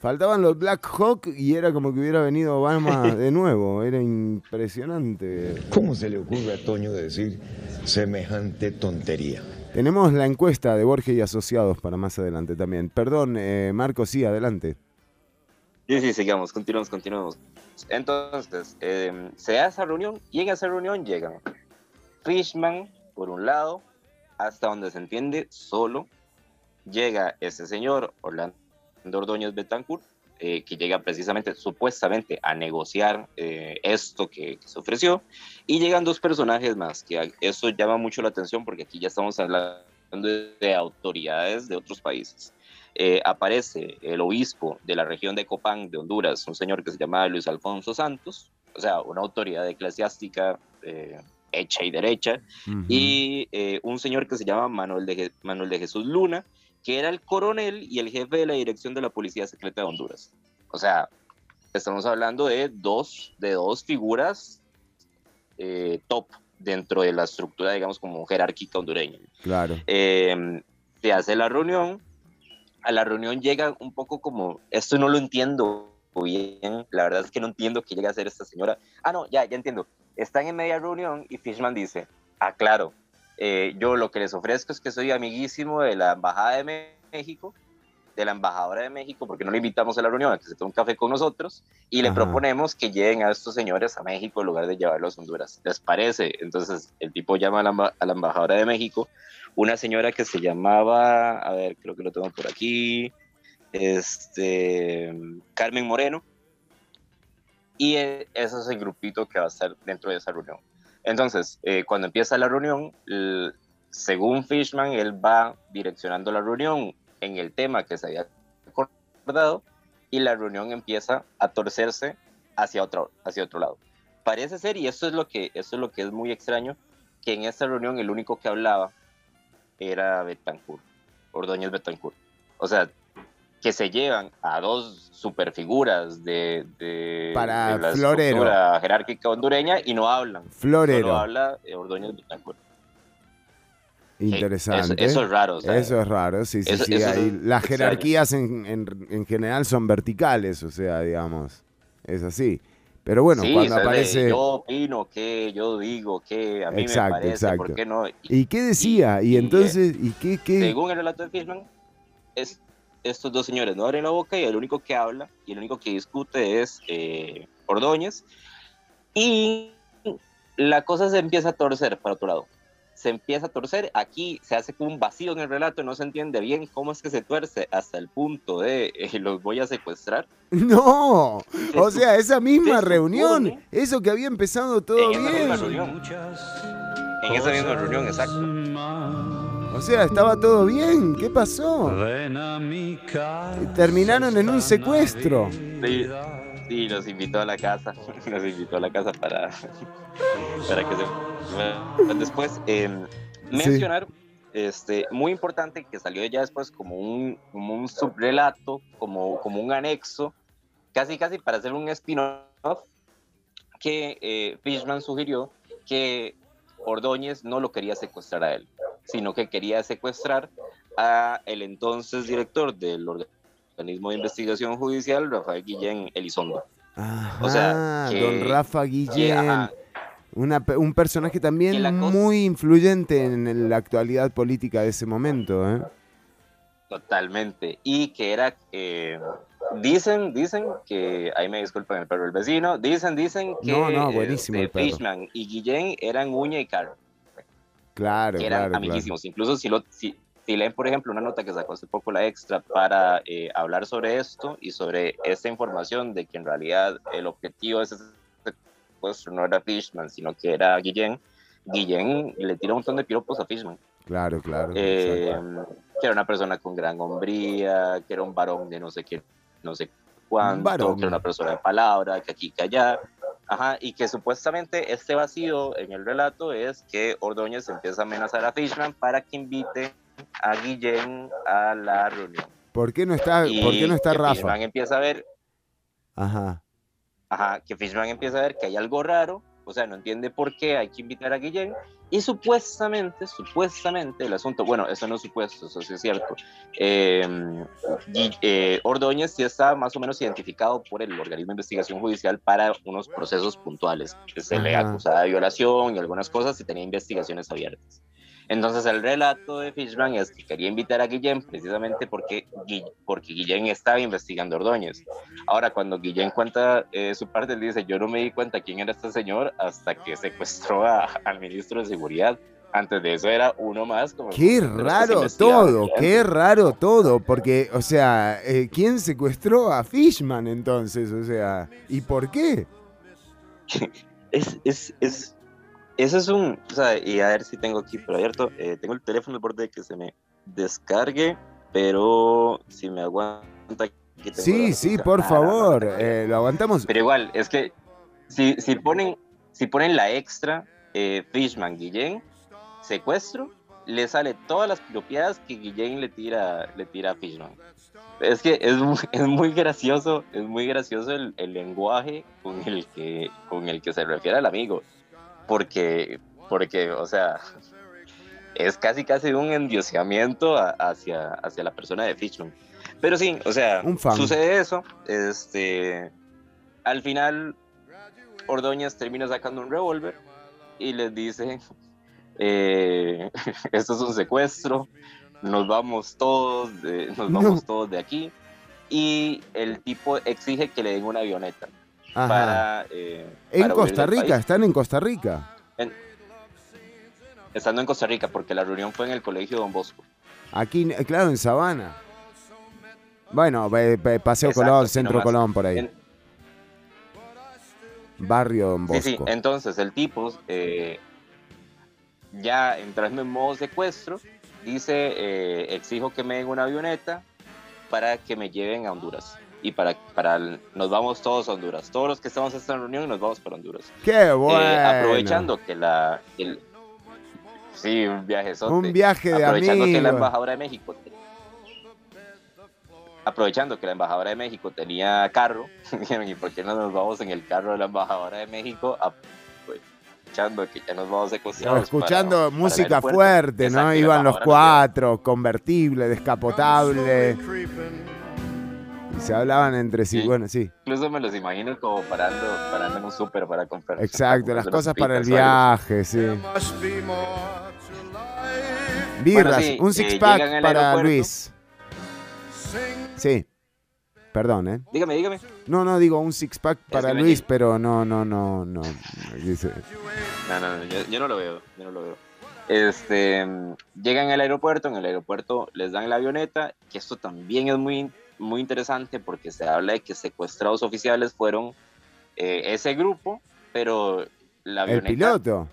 Faltaban los Black Hawk y era como que hubiera venido Obama de nuevo. Era impresionante. ¿Cómo se le ocurre a Toño decir semejante tontería? Tenemos la encuesta de Borges y Asociados para más adelante también. Perdón, eh, Marco, sí, adelante. Sí, sí, sigamos, continuamos, continuamos. Entonces, eh, se esa reunión y en esa reunión llegan Fishman, por un lado, hasta donde se entiende, solo. Llega ese señor, Orlando Ordóñez Betancourt, eh, que llega precisamente, supuestamente, a negociar eh, esto que, que se ofreció. Y llegan dos personajes más, que eso llama mucho la atención porque aquí ya estamos hablando de, de autoridades de otros países. Eh, aparece el obispo de la región de Copán, de Honduras, un señor que se llama Luis Alfonso Santos, o sea, una autoridad eclesiástica hecha y derecha, y eh, un señor que se llama Manuel de, Je- Manuel de Jesús Luna, que era el coronel y el jefe de la dirección de la Policía Secreta de Honduras. O sea, estamos hablando de dos, de dos figuras eh, top dentro de la estructura, digamos, como jerárquica hondureña. Claro. Eh, se hace la reunión, a la reunión llega un poco como, esto no lo entiendo bien, la verdad es que no entiendo qué llega a hacer esta señora. Ah, no, ya, ya entiendo. Están en media reunión y Fishman dice, ah, claro, eh, yo lo que les ofrezco es que soy amiguísimo de la Embajada de México, de la embajadora de México, porque no le invitamos a la reunión a que se tome un café con nosotros, y le Ajá. proponemos que lleven a estos señores a México en lugar de llevarlos a Honduras. ¿Les parece? Entonces el tipo llama a la, a la embajadora de México, una señora que se llamaba, a ver, creo que lo tengo por aquí, este, Carmen Moreno, y eh, ese es el grupito que va a estar dentro de esa reunión. Entonces, eh, cuando empieza la reunión, según Fishman, él va direccionando la reunión en el tema que se había acordado y la reunión empieza a torcerse hacia otro, hacia otro lado. Parece ser, y esto es, lo que, esto es lo que es muy extraño, que en esta reunión el único que hablaba era Betancourt, Ordóñez Betancourt. O sea, que se llevan a dos superfiguras de, de, Para de la Florero. estructura jerárquica hondureña y no hablan. Florero. Solo habla eh, Ordóñez Betancourt. Interesante. eso- eso es raro, eso es raro, sí, sí, eso- sí. eso es ahí- las jerarquías en, en- en general son verticales, o sea, digamos, es así. Pero bueno, Sí, cuando de aparece... yo opino que, yo digo que, a mí Exacto, me parece, exacto. ¿por qué no? ¿Y qué decía? Y, entonces, ¿y qué? qué? Según el relato de Fishman, es, estos dos señores no abren la boca y el único que habla y el único que discute es eh, Ordóñez. Y la cosa se empieza a torcer para otro lado. Se empieza a torcer. Aquí se hace como un vacío en el relato. No se entiende bien cómo es que se tuerce hasta el punto de eh, los voy a secuestrar. No, o sea, esa misma reunión, supone- eso que había empezado todo en esa bien. misma reunión. En esa misma reunión, exacto. O sea, estaba todo bien. ¿Qué pasó? Terminaron en un secuestro. Sí, sí, los invitó a la casa. Los invitó a la casa para, para que se después. eh, mencionar, este, muy importante que salió ya después como un, como un subrelato, como, como un anexo, casi casi para hacer un spin-off, que eh, Fishman sugirió que Ordóñez no lo quería secuestrar a él, sino que quería secuestrar a el entonces director del organismo de investigación judicial, Rafael Guillén Elizondo. O sea, Ah, que- don Rafa que, Guillén. ajá, una un personaje también cosa- muy influyente en la actualidad política de ese momento. ¿eh? Totalmente. Y que era, eh, dicen, dicen que, ahí me disculpan el perro del vecino, dicen, dicen que No, no, buenísimo este, el perro. Fishman y Guillén eran uña y carne, Claro, que eran claro, claro. amiguísimos. Incluso si, lo, si, si leen, por ejemplo, una nota que sacó hace poco la extra para eh, hablar sobre esto y sobre esta información de que en realidad el objetivo de ese secuestro no era Fishman, sino que era Guillén, Guillén le tira un montón de piropos a Fishman. Claro, claro. Eh, que era una persona con gran hombría, que era un varón de no sé qué, no sé cuánto, que era una persona de palabra, que aquí, que allá. Ajá, y que supuestamente este vacío en el relato es que Ordóñez empieza a amenazar a Fishman para que invite a Guillén a la reunión. ¿Por qué no está, Y ¿por qué no está Rafa? Fishman empieza a ver, Ajá. ajá, que Fishman empieza a ver que hay algo raro, o sea, no entiende por qué hay que invitar a Guillén. Y supuestamente, supuestamente, el asunto, bueno, eso no es supuesto, eso sí es cierto. eh, Gui- eh, Ordóñez sí está más o menos identificado por el organismo de investigación judicial para unos procesos puntuales. que Se le acusaba de violación y algunas cosas y tenía investigaciones abiertas. Entonces el relato de Fishman es que quería invitar a Guillén precisamente porque, porque Guillén estaba investigando a Ordóñez. Ahora, cuando Guillén cuenta eh, su parte, él dice, yo no me di cuenta quién era este señor hasta que secuestró a- al ministro de Seguridad. Antes de eso era uno más. Como Qué raro todo, qué raro todo, porque, o sea, eh, ¿quién secuestró a Fishman entonces? O sea, ¿y por qué? Es, es, es, eso es un, o sea, y a ver si tengo aquí por abierto, eh, tengo el teléfono al borde de que se me descargue, pero si me aguanta. aquí tengo la Sí, sí, por Ah, favor, eh, lo aguantamos. Pero igual, es que si, si, ponen, si ponen la extra, eh, Fishman, Guillén, secuestro, le sale todas las piropiadas que Guillén le tira, le tira a Fishman. Es que es muy, es muy gracioso, es muy gracioso el, el lenguaje con el, que, con el que se refiere al amigo. Porque, porque, o sea, es casi casi un endioseamiento a- hacia, hacia la persona de Fishman. Pero sí, o sea, sucede eso. Este, al final, Ordóñez termina sacando un revólver y les dice, eh, esto es un secuestro, nos vamos todos, de, nos vamos No. todos de aquí. Y el tipo exige que le den una avioneta Ajá. para... eh, En para Costa Rica, están en Costa Rica. En- estando en Costa Rica, porque la reunión fue en el colegio Don Bosco. Aquí, claro, en Sabana. Bueno, eh, eh, Paseo Exacto, Colón, sí, Centro nomás. Colón, por ahí. En- Barrio Don Sí, sí, Bosco. entonces el tipo, eh, ya entrando en modo secuestro, dice, eh, exijo que me den una avioneta para que me lleven a Honduras. Y para, para el- nos vamos todos a Honduras. Todos los que estamos en esta reunión nos vamos para Honduras. ¡Qué Eh, bueno! aprovechando que la... el- sí, un viaje Un viaje de aprovechando que la embajadora de México aprovechando que la embajadora de México tenía carro dijeron, y por qué no nos vamos en el carro de la embajadora de México aprovechando que ya nos vamos secuestrados Escuchando para- música fuerte, ¿no? Iban los cuatro, convertible, descapotable. Y se hablaban entre sí, Sí. bueno, sí. incluso me los imagino como parando parando en un súper para comprar Exacto, las cosas para el viaje, sí. Birras, Bueno, sí, un eh, six llegan pack al para. Luis. Sí. Perdón, ¿eh? dígame dígame No, no, digo un six pack para Luis, pero no, no, no, no. Dice- No, no, no, yo, yo no lo veo, yo no lo veo. Este, llegan al aeropuerto, en el aeropuerto les dan la avioneta, que esto también es muy, muy interesante porque se habla de que secuestrados oficiales fueron eh, ese grupo, pero la El piloto.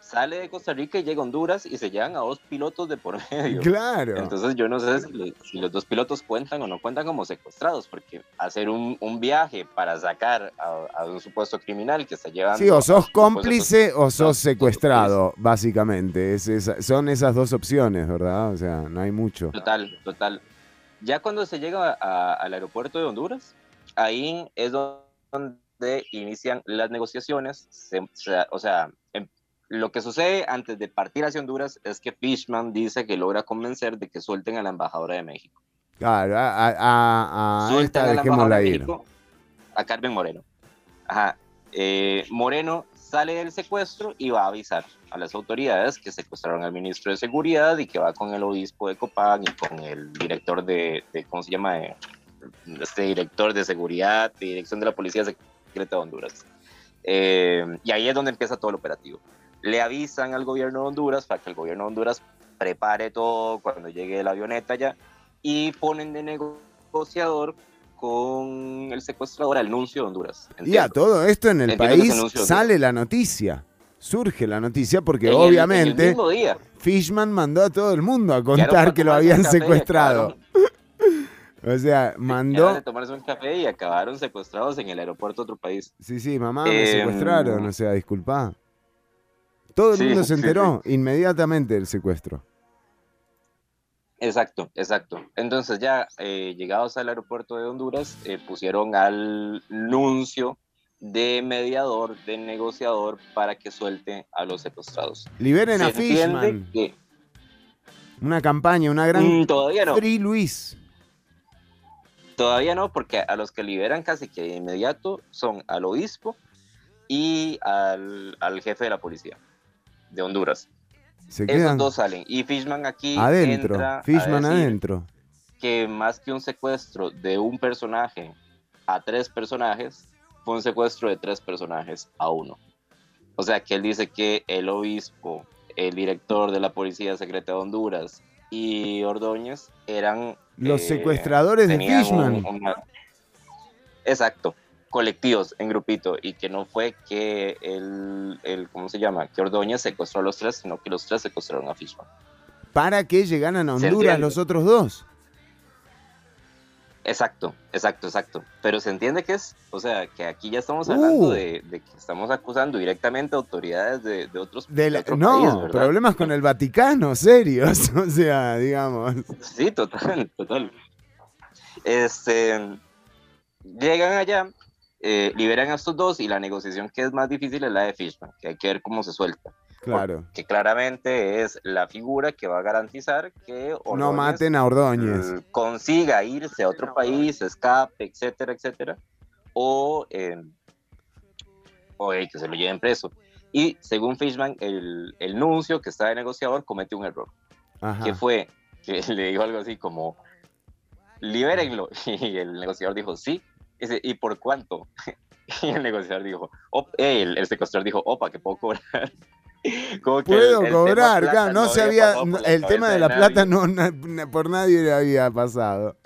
sale de Costa Rica y llega a Honduras y se llevan a dos pilotos de por medio. Claro. Entonces yo no sé si, lo- si los dos pilotos cuentan o no cuentan como secuestrados, porque hacer un, un viaje para sacar a, a un supuesto criminal que se llevan... Sí, o sos cómplice o sos secuestrado, básicamente. Es son esas dos opciones, ¿verdad? O sea, no hay mucho. Total, total. Ya cuando se llega a- al aeropuerto de Honduras, ahí es donde inician las negociaciones. Se- se- o sea, em- lo que sucede antes de partir hacia Honduras es que Fishman dice que logra convencer de que suelten a la embajadora de México. Claro, a, la embajadora de ir. México, a Carmen Moreno. Ajá. Eh, Moreno sale del secuestro y va a avisar a las autoridades que secuestraron al ministro de Seguridad y que va con el obispo de Copán y con el director de, de- ¿cómo se llama? Eh, Este director de seguridad, de dirección de la Policía Secreta de Honduras. Eh, y ahí es donde empieza todo el operativo. Le avisan al gobierno de Honduras para que el gobierno de Honduras prepare todo cuando llegue la avioneta ya y ponen de negociador con el secuestrador al nuncio de Honduras. Y a todo esto en el Entiendo país sale la noticia. Surge la noticia porque En el- en el obviamente. Fishman mandó a todo el mundo a contar que lo habían secuestrado. O sea, mandó... de tomarse un café y acabaron secuestrados en el aeropuerto de otro país. Sí, sí, mamá, me Em, secuestraron, o sea, disculpa. Todo el Sí, mundo se sí, enteró inmediatamente del secuestro. Exacto, exacto. Entonces ya eh, llegados al aeropuerto de Honduras, eh, pusieron al nuncio de mediador, de negociador para que suelte a los secuestrados. Liberen a Se Fishman. que Una campaña, una gran. Mm, todavía no. Free Luis. Todavía no, porque a los que liberan casi que de inmediato son al obispo y al, al jefe de la policía de Honduras. Se Esos quedan dos salen. Y Fishman aquí adentro. entra Fishman adentro. que más que un secuestro de un personaje a tres personajes, fue un secuestro de tres personajes a uno. O sea que él dice que el obispo, el director de la Policía Secreta de Honduras y Ordóñez eran... Los eh, secuestradores de un- Fishman. una- Exacto, colectivos en grupito y que no fue que el, el, ¿cómo se llama? Que Ordóñez secuestró a los tres, sino que los tres secuestraron a Fishman. Para que llegaran a Honduras los otros dos. Exacto, exacto, exacto. Pero se entiende que es, o sea, que aquí ya estamos hablando Uh. de, de que estamos acusando directamente a autoridades de, de otros De la- otro no, país, ¿verdad? problemas con el Vaticano, serios. O sea, digamos. Sí, total, total. Este, llegan allá, eh, liberan a estos dos y la negociación que es más difícil es la de Fishman, que hay que ver cómo se suelta. Claro. Que claramente es la figura que va a garantizar que No maten a Ordóñez. eh, consiga irse a otro país, escape, etcétera, etcétera, o, eh, o eh, que se lo lleven preso. Y según Fishman, el, el nuncio que está de negociador comete un error, Ajá. que fue que le dijo algo así como, libérenlo. Y el negociador dijo, sí. Dice, ¿y por cuánto? Y el negociador dijo, "Op- eh, el, el secuestrador dijo, opa, que puedo cobrar. Como que el- Puedo el tema cobrar, claro, no se había, el tema de la plata no, na- por nadie le había pasado.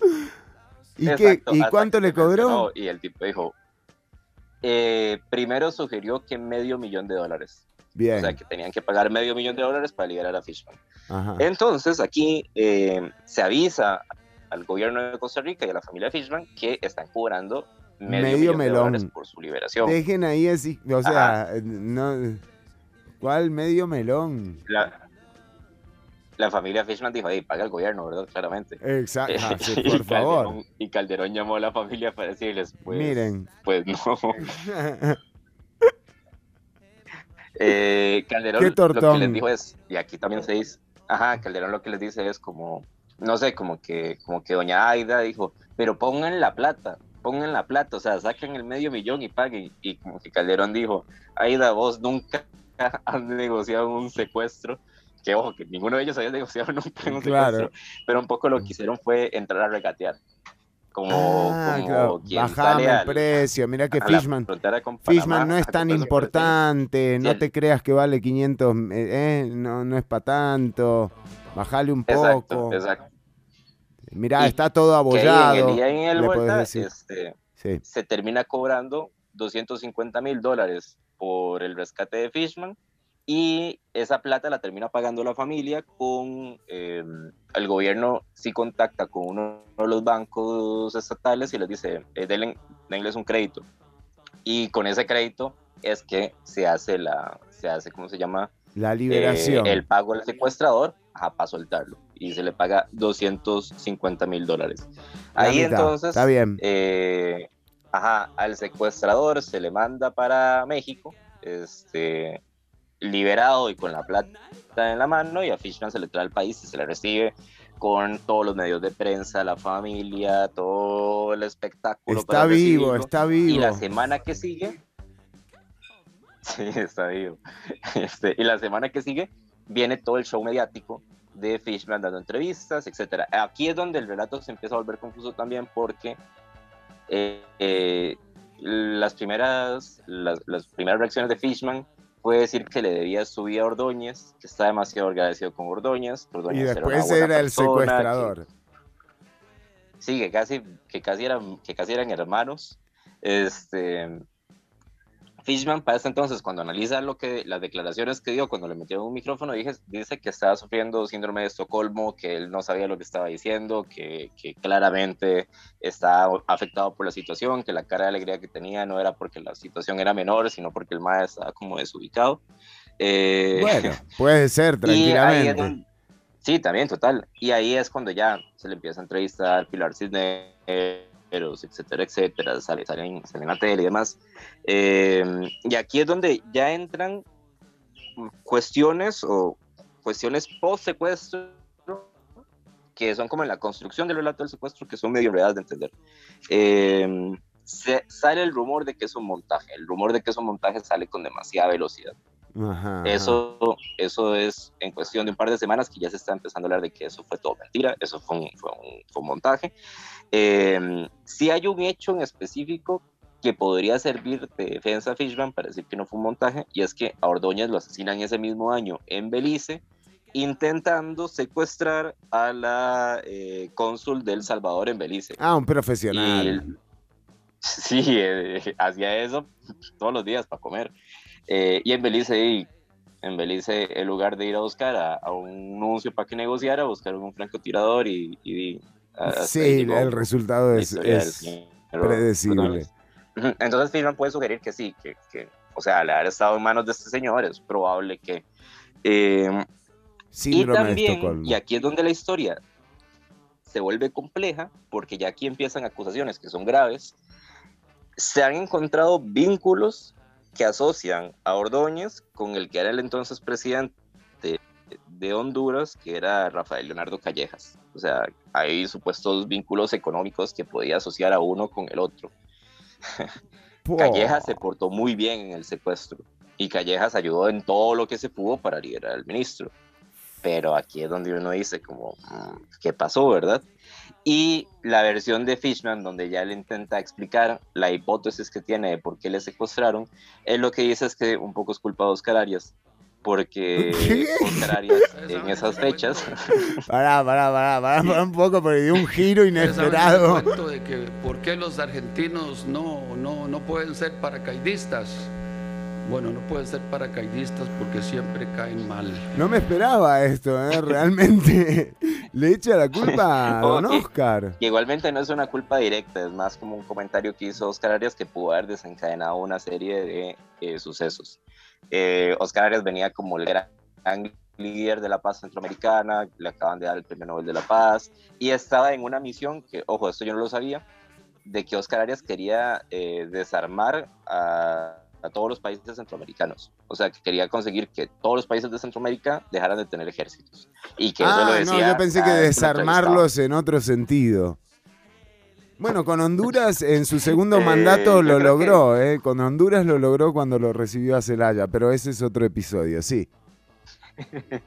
¿Y qué? ¿Y cuánto le cobró? Y el tipo dijo, eh, primero sugirió que medio millón de dólares. Bien. O sea, que tenían que pagar medio millón de dólares para liberar a Fishman. Ajá. Entonces, aquí eh, se avisa al gobierno de Costa Rica y a la familia Fishman que están cobrando medio, Medio millón melón. de dólares por su liberación. Dejen ahí así, o sea, no, ¿cuál medio melón? La, la familia Fishman dijo, ahí paga el gobierno, ¿verdad? Claramente. Exacto, ah, sí, Y por favor. Calderón- y Calderón llamó a la familia para decirles, pues, Miren. pues no. Eh, Calderón Qué lo que les dijo es, y aquí también se dice, ajá, Calderón lo que les dice es como, no sé, como que, como que doña Aida dijo, pero pongan la plata, pongan la plata, o sea, saquen el medio millón y paguen. Y como que Calderón dijo, Aida, vos nunca has negociado un secuestro, que ojo, que ninguno de ellos había negociado nunca un Claro. secuestro, pero un poco lo que hicieron fue entrar a regatear. Como, Ah, como claro, bajame el al- precio. Mira que Fishman, Fishman no es tan importante, no te creas que vale 500, eh, eh, no, no es para tanto, bajale un Exacto, poco. exacto. Mirá, Y está todo abollado. en el en el vuelta, este, Sí. se termina cobrando 250 mil dólares por el rescate de Fishman y esa plata la termina pagando la familia con eh, el gobierno sí contacta con uno de los bancos estatales y les dice eh, denle- denles un crédito y con ese crédito es que se hace la se hace cómo se llama La liberación. eh, el pago al secuestrador para soltarlo y se le paga 250 mil dólares. La Ahí entonces, está bien. eh, ajá, al secuestrador se le manda para México, este, liberado y con la plata en la mano, y a Fishman se le trae al país y se le recibe con todos los medios de prensa, la familia, todo el espectáculo. Está vivo, está Y la vivo. semana que sigue, sí, está vivo. Este, y la semana que sigue viene todo el show mediático de Fishman dando entrevistas, etcétera. Aquí es donde el relato se empieza a volver confuso también porque eh, eh, las primeras las, las primeras reacciones de Fishman fue decir que le debía su vida a Ordóñez, que está demasiado agradecido con Ordóñez. Y Ordóñez era, una después buena era el persona, que- secuestrador. Sí, que casi, que casi eran, que casi eran hermanos. Este, Fishman, para ese entonces, cuando analiza lo que, las declaraciones que dio cuando le metieron un micrófono, dije, dice que estaba sufriendo síndrome de Estocolmo, que él no sabía lo que estaba diciendo, que, que claramente estaba afectado por la situación, que la cara de alegría que tenía no era porque la situación era menor, sino porque el maestro estaba como desubicado. Eh, Bueno, puede ser, tranquilamente. sí, también, total. Y ahí es cuando ya se le empieza a entrevistar Pilar Cisneros, etcétera, etcétera, sale, salen, salen en la tele y demás. Eh, y aquí es donde ya entran cuestiones o cuestiones post secuestro que son como en la construcción del relato del secuestro que son medio reales de entender. Eh, se, sale el rumor de que es un montaje. El rumor de que es un montaje sale con demasiada velocidad. Ajá, ajá. Eso, eso es en cuestión de un par de semanas que ya se está empezando a hablar de que eso fue todo mentira, eso fue un, fue un, fue un montaje. Eh, sí hay un hecho en específico que podría servir de defensa a Fishman para decir que no fue un montaje, y es que a Ordóñez lo asesinan ese mismo año en Belice, intentando secuestrar a la eh, cónsul del Salvador en Belice. Ah, un profesional. Y- sí, eh, hacía eso todos los días para comer. Eh, y en Belice, en Belice, en lugar de ir a buscar a, a un nuncio para que negociara, buscaron un francotirador y... y Sí, llegó el resultado es, es predecible. Entonces Fishman puede sugerir que sí, que, que, o sea, al haber estado en manos de este señor es probable que... eh, y también, y aquí es donde la historia se vuelve compleja, porque ya aquí empiezan acusaciones que son graves, se han encontrado vínculos que asocian a Ordóñez con el que era el entonces presidente de Honduras, que era Rafael Leonardo Callejas. O sea, hay supuestos vínculos económicos que podía asociar a uno con el otro. Callejas se portó muy bien en el secuestro y Callejas ayudó en todo lo que se pudo para liberar al ministro. Pero aquí es donde uno dice como, mm, ¿qué pasó, verdad? Y la versión de Fishman, donde ya le intenta explicar la hipótesis que tiene de por qué le secuestraron, él lo que dice es que un poco es culpa de Oscar Arias, porque Oscar Arias en esas fechas... Pará, pará, pará, pará, pará un poco porque dio un giro inesperado. de que por qué los argentinos no, no, no pueden ser paracaidistas. Bueno, no pueden ser paracaidistas porque siempre caen mal. No me esperaba esto, ¿eh? Realmente le echa la culpa a Don Ok. Oscar. Que igualmente no es una culpa directa, es más como un comentario que hizo Oscar Arias que pudo haber desencadenado una serie de eh, sucesos. Eh, Oscar Arias venía como el gran líder de la paz centroamericana, le acaban de dar el premio Nobel de la Paz, y estaba en una misión que, ojo, esto yo no lo sabía, de que Oscar Arias quería eh, desarmar a, a todos los países centroamericanos. O sea, que quería conseguir que todos los países de Centroamérica dejaran de tener ejércitos. Y que eso lo Ah, decía no, yo pensé que desarmarlos en otro sentido. Bueno, con Honduras en su segundo Eh, mandato lo que- logró, ¿eh? Con Honduras lo logró cuando lo recibió a Celaya, pero ese es otro episodio, sí.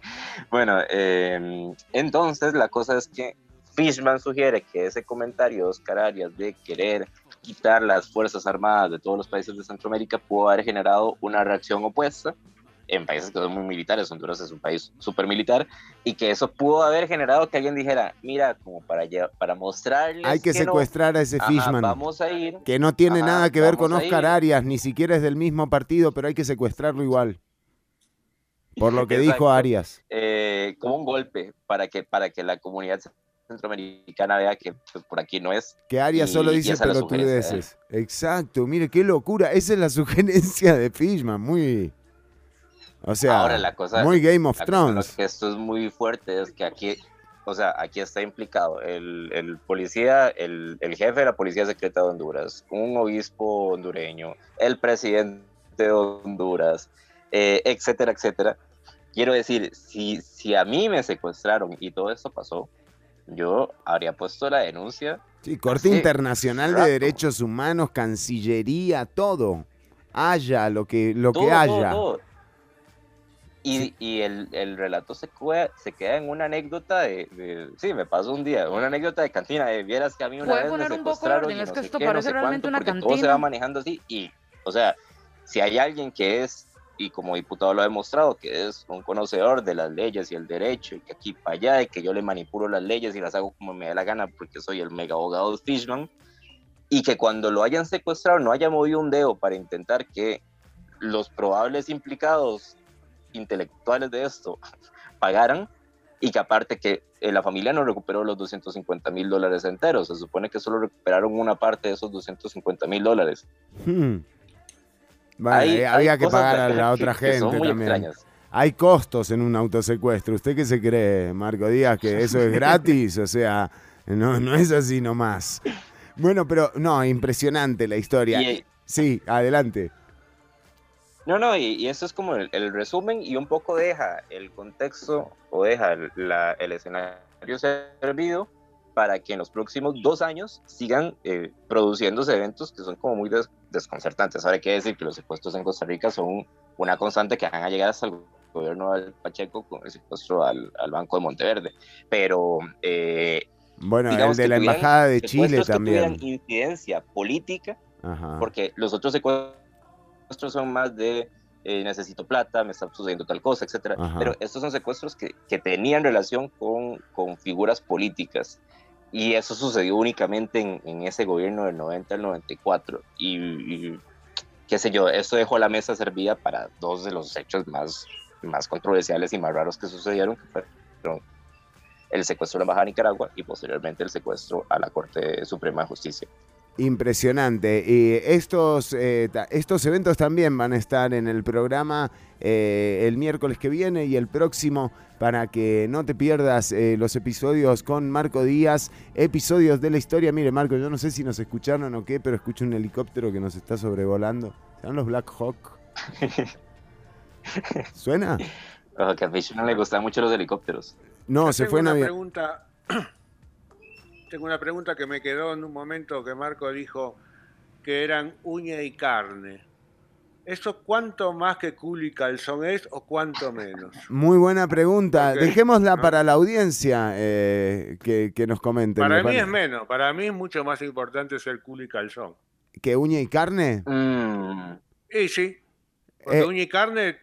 Bueno, eh, entonces la cosa es que Fishman sugiere que ese comentario de Oscar Arias de querer quitar las Fuerzas Armadas de todos los países de Centroamérica pudo haber generado una reacción opuesta en países que son muy militares, Honduras es un país súper militar, y que eso pudo haber generado que alguien dijera, mira, como para, para mostrarles Hay que no, secuestrar a ese ajá, Fishman. vamos a ir, Que no tiene Ajá, nada que ver con Oscar. Arias, ni siquiera es del mismo partido, pero hay que secuestrarlo igual. Por lo que dijo. Arias. eh, como un golpe para que, para que la comunidad centroamericana vea que pues, por aquí no es. Que Arias solo dice pelotudeces. Exacto, mire qué locura. Esa es la sugerencia de Fishman, muy. O sea, Ahora la cosa, muy Game of Thrones. que esto es muy fuerte es que aquí, o sea, aquí está implicado el, el policía, el, el jefe de la policía secreta de Honduras, un obispo hondureño, el presidente de Honduras, eh, etcétera, etcétera. Quiero decir, si, si a mí me secuestraron y todo esto pasó, yo habría puesto la denuncia. Sí, Corte Internacional de. Derechos Humanos, Cancillería, todo. Haya lo que, lo Todo, que haya. todo. Y, y el, el relato se, cue- se queda en una anécdota de, de- Sí, me pasó un día, una anécdota de cantina, de vieras que a mí una ¿Puede vez me poner un poco orden? Es no que sé esto qué, no parece sé realmente cuánto, una porque todo se va cantina. manejando así. Y, o sea, si hay alguien que es, y como diputado lo ha demostrado, que es un conocedor de las leyes y el derecho, y que aquí para allá, y que yo le manipulo las leyes y las hago como me da la gana porque soy el mega abogado de Fishman, y que cuando lo hayan secuestrado no haya movido un dedo para intentar que los probables implicados intelectuales de esto pagaran y que aparte que eh, la familia no recuperó los 250 mil dólares enteros, se supone que solo recuperaron una parte de esos 250 mil dólares. Hmm. Hay- eh, hay había que pagar a la otra son gente muy también. extrañas. Hay costos en un autosecuestro. ¿Usted qué se cree, Marco Díaz, que eso es gratis? O sea, no, no es así nomás. Bueno, pero no, impresionante la historia. Y- Sí, adelante. No, no, y, y eso es como el, el resumen y un poco deja el contexto o deja la- el escenario servido para que en los próximos dos años sigan eh, produciéndose eventos que son como muy des- desconcertantes. Ahora hay que decir que los secuestros en Costa Rica son una constante que van a llegar hasta el gobierno del Pacheco con el secuestro al, al Banco de Monteverde. Pero eh, Bueno, el de que la Embajada de Chile que también. tuvieran incidencia política Ajá. porque los otros secuestros son más de eh, necesito plata, me está sucediendo tal cosa, etcétera. Ajá. Pero estos son secuestros que, que tenían relación con, con figuras políticas. Y eso sucedió únicamente en, en ese gobierno del 90 al 94. Y, y qué sé yo, esto dejó la mesa servida para dos de los hechos más, más controversiales y más raros que sucedieron, el secuestro de la Embajada de Nicaragua y posteriormente el secuestro a la Corte Suprema de Justicia. Impresionante. Y estos, eh, ta- estos eventos también van a estar en el programa eh, el miércoles que viene y el próximo para que no te pierdas eh, los episodios con Marco Díaz, episodios de la historia. Mire, Marco, yo no sé si nos escucharon o qué, pero escucho un helicóptero que nos está sobrevolando. ¿Serán los Black Hawk? ¿Suena? Ojo, que a Fish no le gustaban mucho los helicópteros. No, Yo se tengo fue en una pregunta. Tengo una pregunta que me quedó en un momento que Marco dijo que eran uña y carne. ¿Eso cuánto más que culo y calzón es o cuánto menos? Muy buena pregunta. Dejémosla para la audiencia eh, que, que nos comenten. Para mí es menos, para mí es mucho más importante ser culo y calzón. ¿Que uña y carne? Mm, Y sí, porque Eh. uña y carne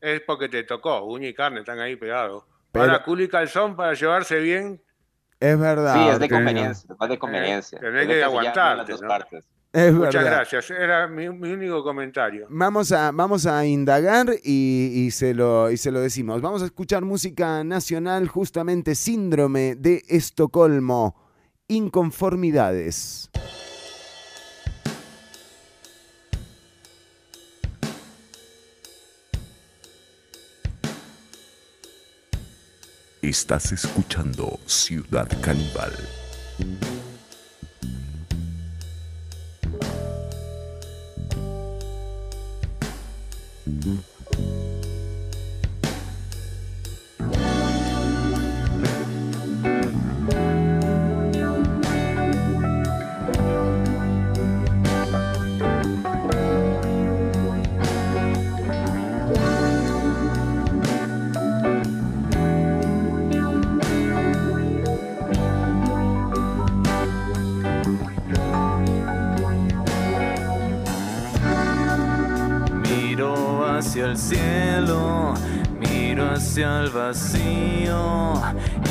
es porque te tocó, uña y carne están ahí pegados. Pero- Para culo y calzón, para llevarse bien, Es verdad. sí, es de conveniencia, es más de conveniencia. tenés Es que. Es muchas verdad. gracias. Era mi, mi único comentario. Vamos a, vamos a indagar y, y se lo, y se lo decimos. Vamos a escuchar música nacional, justamente Síndrome de Estocolmo, Inconformidades. Estás escuchando Ciudad Caníbal. Miro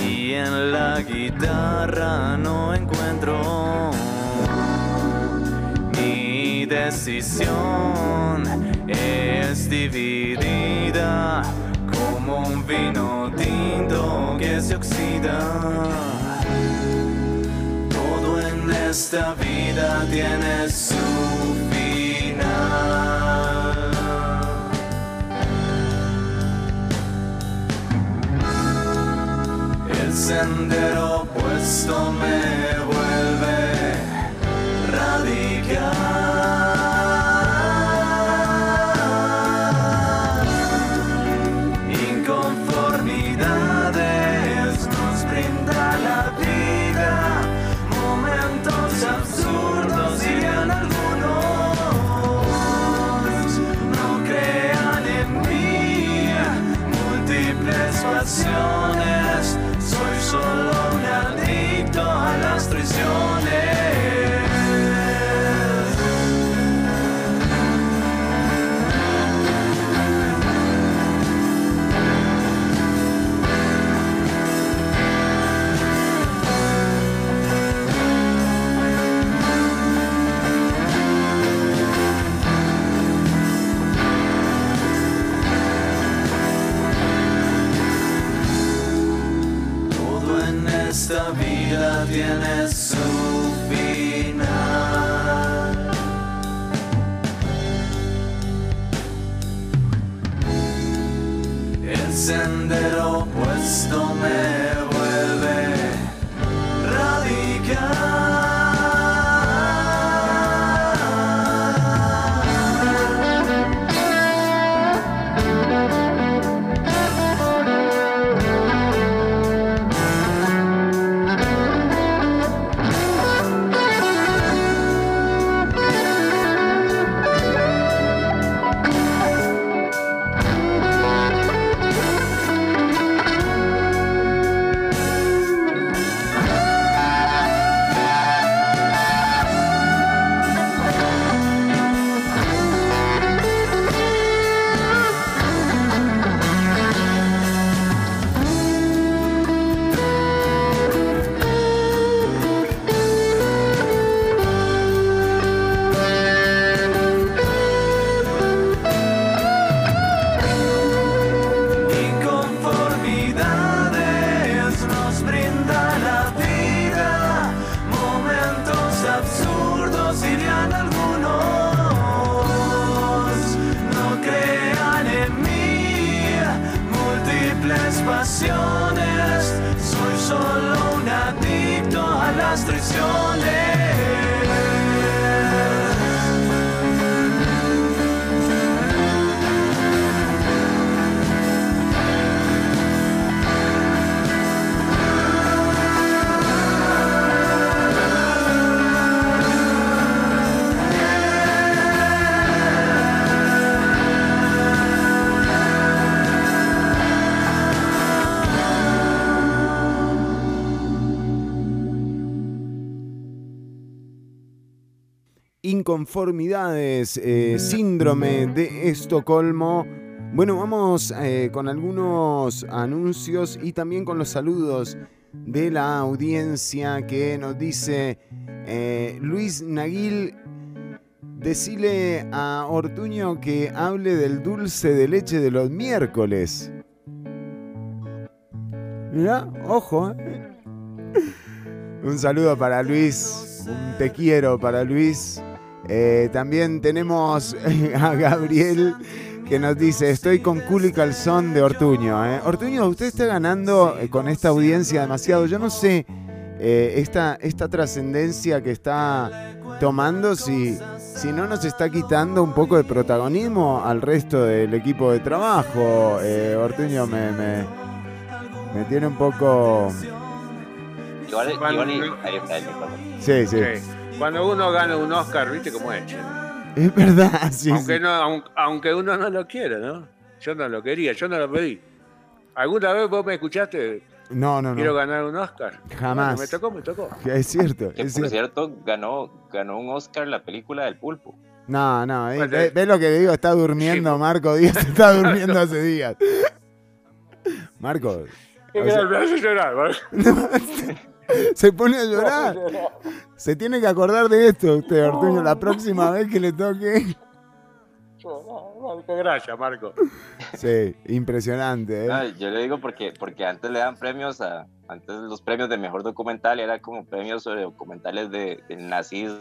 y en la guitarra no encuentro mi decisión es dividida como un vino tinto que se oxida. Todo en esta vida tiene sendero opuesto me Inconformidades, eh, síndrome de Estocolmo. Bueno, vamos eh, con algunos anuncios y también con los saludos de la audiencia que nos dice eh, Luis Naguil, decile a Ortuño que hable del dulce de leche de los miércoles. Mira, ojo. eh. Un saludo para Luis, un te quiero para Luis. Eh, también tenemos a Gabriel que nos dice, estoy con culo y calzón de Ortuño. eh". Ortuño, usted está ganando eh, con esta audiencia demasiado. Yo no sé eh, esta, esta trascendencia que está tomando, si, si no nos está quitando un poco de protagonismo al resto del equipo de trabajo. Eh, Ortuño me, me, me tiene un poco... Igual, igual y- sí. Sí. Cuando uno gana un Oscar, ¿viste cómo es? Es verdad, sí. aunque, sí. no, aun- aunque uno no lo quiera, ¿no? Yo no lo quería, yo no lo pedí. ¿Alguna vez vos me escuchaste? No, no, Quiero no. ganar un Oscar. Jamás. Bueno, me tocó, me tocó. Es cierto, Que es por cierto. cierto, ganó, ganó un Oscar la película del pulpo. No, no, eh, Bueno, ve, ve lo que le digo, está durmiendo Marco Díaz, está durmiendo hace días. Marco, Me o sea, hace llorar, ¿vale? se pone a llorar. Se tiene que acordar de esto usted, Ortuño, la próxima vez que le toque. Gracias, Marco. Sí, impresionante, ¿eh? yo le digo porque, porque antes le dan premios a. Antes los premios de mejor documental era como premios sobre documentales de, del nazismo.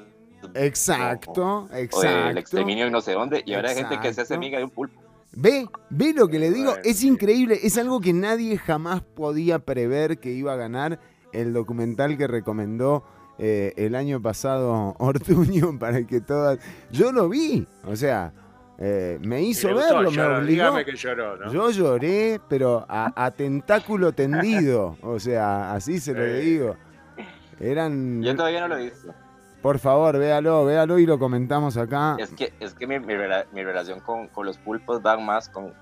Exacto, O del exacto. exterminio y no sé dónde. Y ahora hay gente que se hace Exacto. amiga de un pulpo. Ve, ve lo que le digo, es increíble, es algo que nadie jamás podía prever que iba a ganar el documental que recomendó eh, el año pasado Ortuño para que todas... Yo lo vi, o sea, eh, me hizo gustó, verlo, me obligó. Dígame que lloró, ¿no? Yo lloré, pero a, a tentáculo tendido, o sea, así se lo digo. Eran... Yo todavía no lo he visto. Por favor, véalo, véalo y lo comentamos acá. Es que, es que mi, mi, rela- mi relación con, con los pulpos va más con,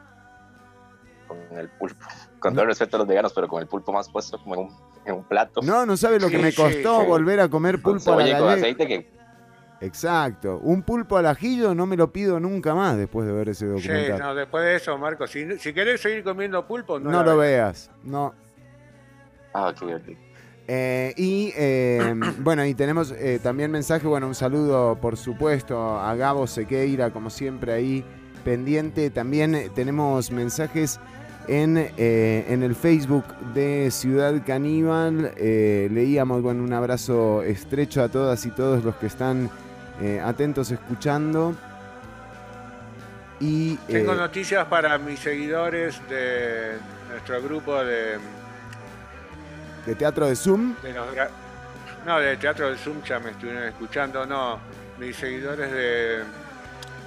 con el pulpo. Con todo el respeto a los veganos, pero con el pulpo más puesto como en un, en un plato. No, no sabe lo que Sí, me sí, costó sí. volver a comer pulpo a la cebolla y con gallega. aceite que Exacto. Un pulpo al ajillo no me lo pido nunca más después de ver ese Sí, documental. no, después de eso, Marco, si, si querés seguir comiendo pulpo, no, no lo veas. veas. No. Ah, qué divertido. Eh, y eh, bueno, y tenemos eh, también mensaje, bueno, un saludo por supuesto a Gabo Sequeira, como siempre ahí pendiente. También eh, tenemos mensajes en, eh, en el Facebook de Ciudad Caníbal. Eh, leíamos, bueno, un abrazo estrecho a todas y todos los que están eh, atentos escuchando. Y Tengo noticias para mis seguidores de nuestro grupo de, de teatro de Zoom. de los no, de Teatro del Zoom ya me estuvieron escuchando, no, mis seguidores de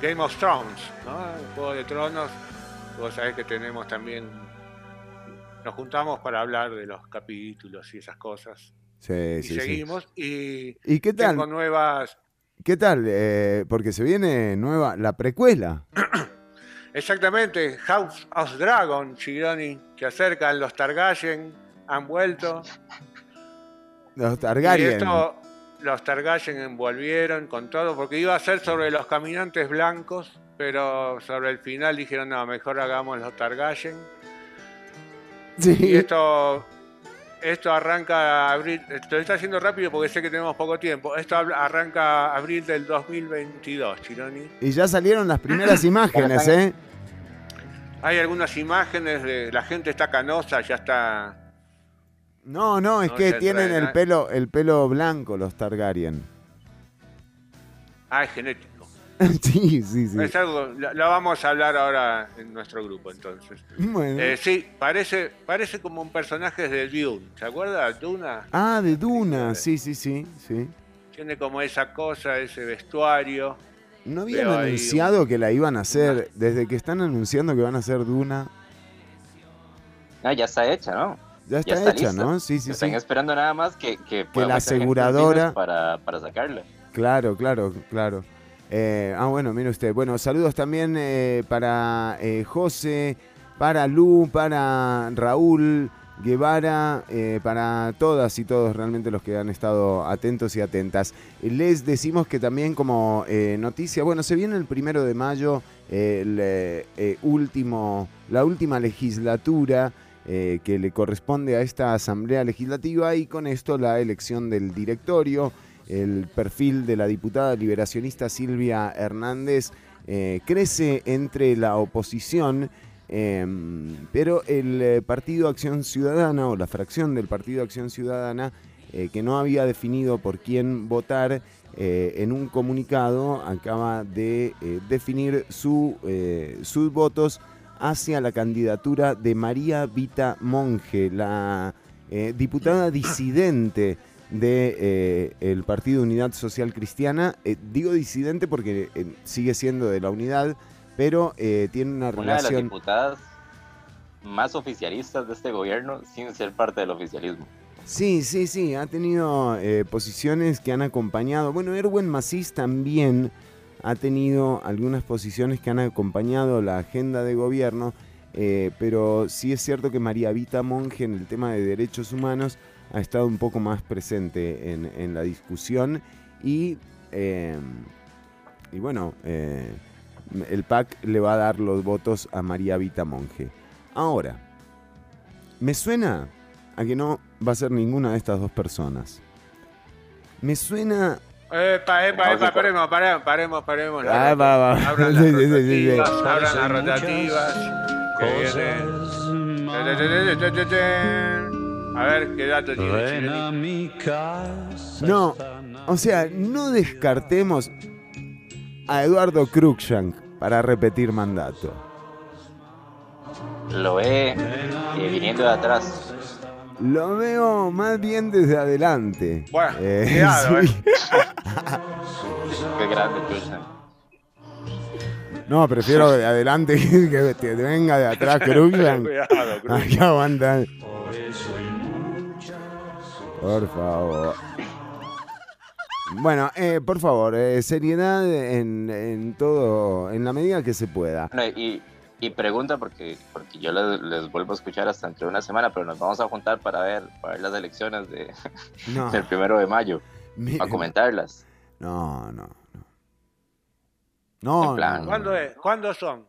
Game of Thrones, ¿no? Juego de Tronos, vos sabés que tenemos también, nos juntamos para hablar de los capítulos y esas cosas. Sí, y sí, sí. seguimos y ¿Y qué tal? tengo nuevas, ¿Qué tal? Eh, porque se viene nueva, la precuela. exactamente, House of Dragon, Gironi, se acercan los Targaryen, han vuelto. Los Y Targaryen. esto, los Targaryen envolvieron con todo, porque iba a ser sobre los caminantes blancos, pero sobre el final dijeron, no, mejor hagamos los Targaryen. Sí. Y esto, esto arranca abril, te lo está haciendo rápido porque sé que tenemos poco tiempo. Esto arranca abril del 2022, Chironi. Y ya salieron las primeras imágenes, ¿eh? Hay algunas imágenes de la gente está canosa, ya está. No, no, es No, que tienen el pelo, el pelo blanco los Targaryen. Ah, es genético. sí, sí, sí. Es algo, lo, lo vamos a hablar ahora en nuestro grupo entonces. Bueno. Eh, sí, parece, parece como un personaje de Dune. ¿Se acuerda? Duna Ah, de Duna, sí, sí, sí, sí. tiene como esa cosa, ese vestuario. ¿No habían anunciado que la iban a hacer? Desde que están anunciando que van a hacer Duna, Ah, ya está hecha, ¿no? ya está, hecha, lista. ¿no? Sí, sí, Están sí. esperando nada más que, que, pueda la aseguradora- para, para sacarla. Claro, claro, claro. Eh, ah, bueno, mire usted. Bueno, saludos también eh, para eh, José, para Lu, para Raúl Guevara, para todas y todos realmente los que han estado atentos y atentas. Les decimos que también como noticia, bueno, se viene el primero de mayo, último, la última legislatura que le corresponde a esta Asamblea Legislativa y con esto la elección del directorio el perfil de la diputada liberacionista Silvia Hernández eh, crece entre la oposición, eh, pero el eh, Partido Acción Ciudadana o la fracción del Partido Acción Ciudadana eh, que no había definido por quién votar, en un comunicado acaba de definir su, sus votos hacia la candidatura de María Vita Monge, la diputada disidente de eh, el Partido Unidad Social Cristiana. Eh, digo disidente porque eh, sigue siendo de la unidad, pero tiene una Una de las relación... diputadas más oficialistas de este gobierno sin ser parte del oficialismo. Sí, sí, sí, ha tenido posiciones que han acompañado. Bueno, Erwin Macís también ha tenido algunas posiciones que han acompañado la agenda de gobierno, pero sí es cierto que María Vita Monge en el tema de derechos humanos ha estado un poco más presente en, en la discusión y, eh, y bueno, eh, el PAC le va a dar los votos a María Vita Monge. Ahora, me suena a que no va a ser ninguna de estas dos personas. Me suena. Epa, epa, epa, paremos, paremos, paremos, paremos. la Ah, va, va. Abran las rotativas, abran las rotativas. que viene. A ver, ¿qué dato tiene? No, o sea, no descartemos a Eduardo Cruikshank para repetir mandato. Lo ve eh, viniendo de atrás. Lo veo más bien desde adelante. Bueno, Eh, cuidado, sí. eh. Qué grande, Cruzan. No, prefiero de adelante que te venga de atrás Cruikshank. Cuidado, Cruikshank. Aquí aguanta. Por favor. Bueno, eh, por favor, eh, seriedad en, en todo, en la medida que se pueda. Bueno, y, y pregunta porque, porque yo les, les vuelvo a escuchar hasta entre una semana, pero nos vamos a juntar para ver, para ver las elecciones de, No. del primero de mayo, para comentarlas. No, no, no. No, En plan, no, no. ¿Cuándo, es? ¿Cuándo son?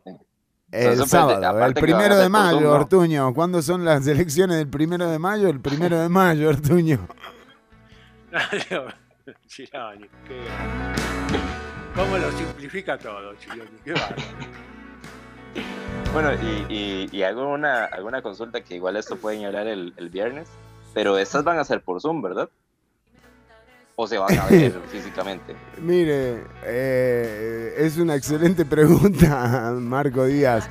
El sábado, el primero de mayo. Ortuño. ¿Cuándo son las elecciones del primero de mayo? El primero de mayo, Ortuño. Qué. ¿Cómo lo simplifica todo? Qué. Bueno, y, y, y hago una, alguna consulta que igual esto pueden hablar el, el viernes, pero estas van a ser por Zoom, ¿verdad? ¿O se van a ver físicamente? Mire, eh, es una excelente pregunta, Marco Díaz.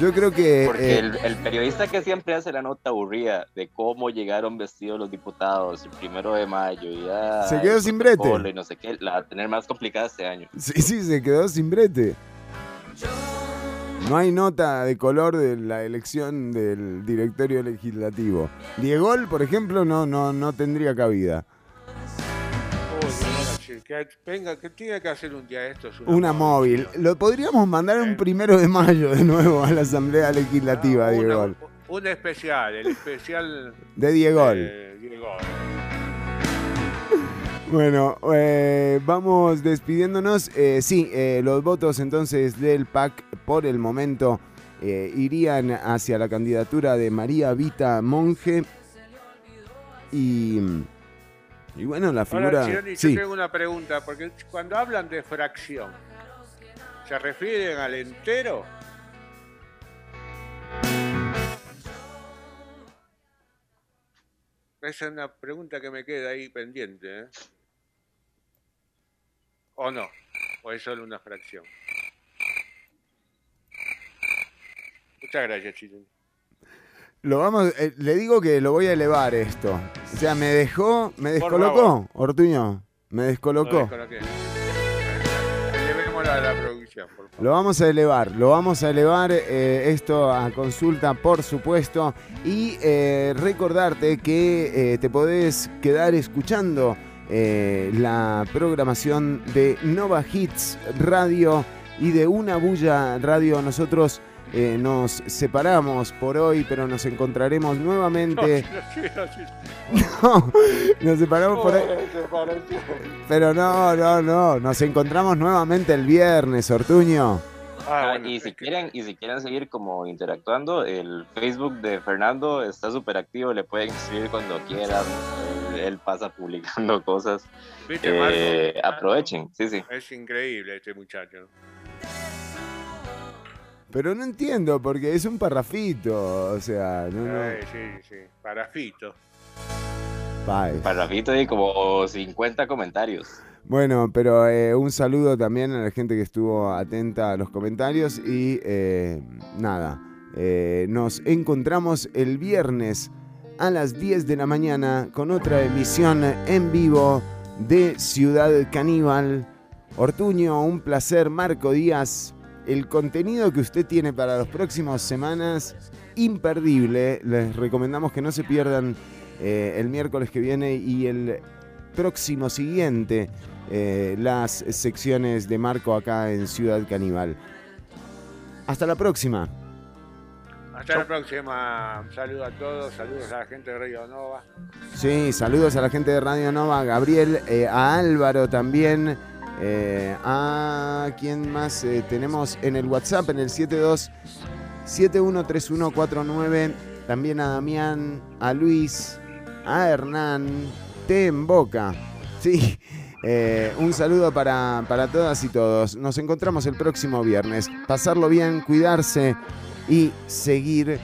Yo creo que... Porque eh, el, el periodista que siempre hace la nota aburrida de cómo llegaron vestidos los diputados el primero de mayo y ya Se quedó sin brete. Y no sé qué, la va a tener más complicada este año. Sí, sí, se quedó sin brete. No hay nota de color de la elección del directorio legislativo. Diegol, por ejemplo, no, no, no tendría cabida. Que venga, que tiene que hacer un día de estos. Una móvil. Lo podríamos mandar un primero de mayo de nuevo a la Asamblea Legislativa, Una- Diegol. Un especial, el especial De Diegol. de Diegol. Bueno, eh, vamos despidiéndonos. Eh, sí, eh, los votos entonces del PAC por el momento irían hacia la candidatura de María Vita Monge. Y, y bueno, la figura... Ahora, Chironi, sí. yo tengo una pregunta, porque cuando hablan de fracción, ¿se refieren al entero? Esa es una pregunta que me queda ahí pendiente, ¿eh? ¿O no? ¿O es solo una fracción? Muchas gracias, Chile. Lo vamos, eh, le digo que lo voy a elevar esto. O sea, me dejó, me descolocó. Ortuño. Me descolocó. Llevémosla a la producción, por favor. Lo vamos a elevar, lo vamos a elevar eh, esto a consulta, por supuesto. Y eh, recordarte que eh, te podés quedar escuchando la programación de Nova Hits Radio y de Una Bulla Radio. Nosotros eh, nos separamos por hoy, pero nos encontraremos nuevamente. No, nos separamos por hoy. Pero no, no, no. Nos encontramos nuevamente el viernes, Ortuño. Ah, y si quieren y si quieren seguir como interactuando, el Facebook de Fernando está súper activo, le pueden escribir cuando quieran. Él, él pasa publicando cosas. ¿Viste, Eh, aprovechen, sí, sí. Es increíble este muchacho. Pero no entiendo, porque es un parrafito. O sea, no, no. Sí, sí, sí. Parafito. Bye. Parrafito y como 50 comentarios. Bueno, pero eh, un saludo también a la gente que estuvo atenta a los comentarios y eh, nada, eh, nos encontramos el viernes a las 10 de la mañana con otra emisión en vivo de Ciudad Caníbal. Ortuño, un placer, Marco Díaz. El contenido que usted tiene para las próximas semanas, imperdible. Les recomendamos que no se pierdan eh, el miércoles que viene y el próximo siguiente eh, las secciones de Marco acá en Ciudad Caníbal. Hasta la próxima. Hasta la próxima. Un saludo a todos. Saludos a la gente de Radio Nova. Sí, saludos a la gente de Radio Nova, a Gabriel, eh, a Álvaro también. Eh, a quién más eh, tenemos en el WhatsApp, en el 72 713149. También a Damián, a Luis, a Hernán, T en Boca. Sí, eh, un saludo para, para todas y todos. Nos encontramos el próximo viernes. Pasarlo bien, cuidarse y seguir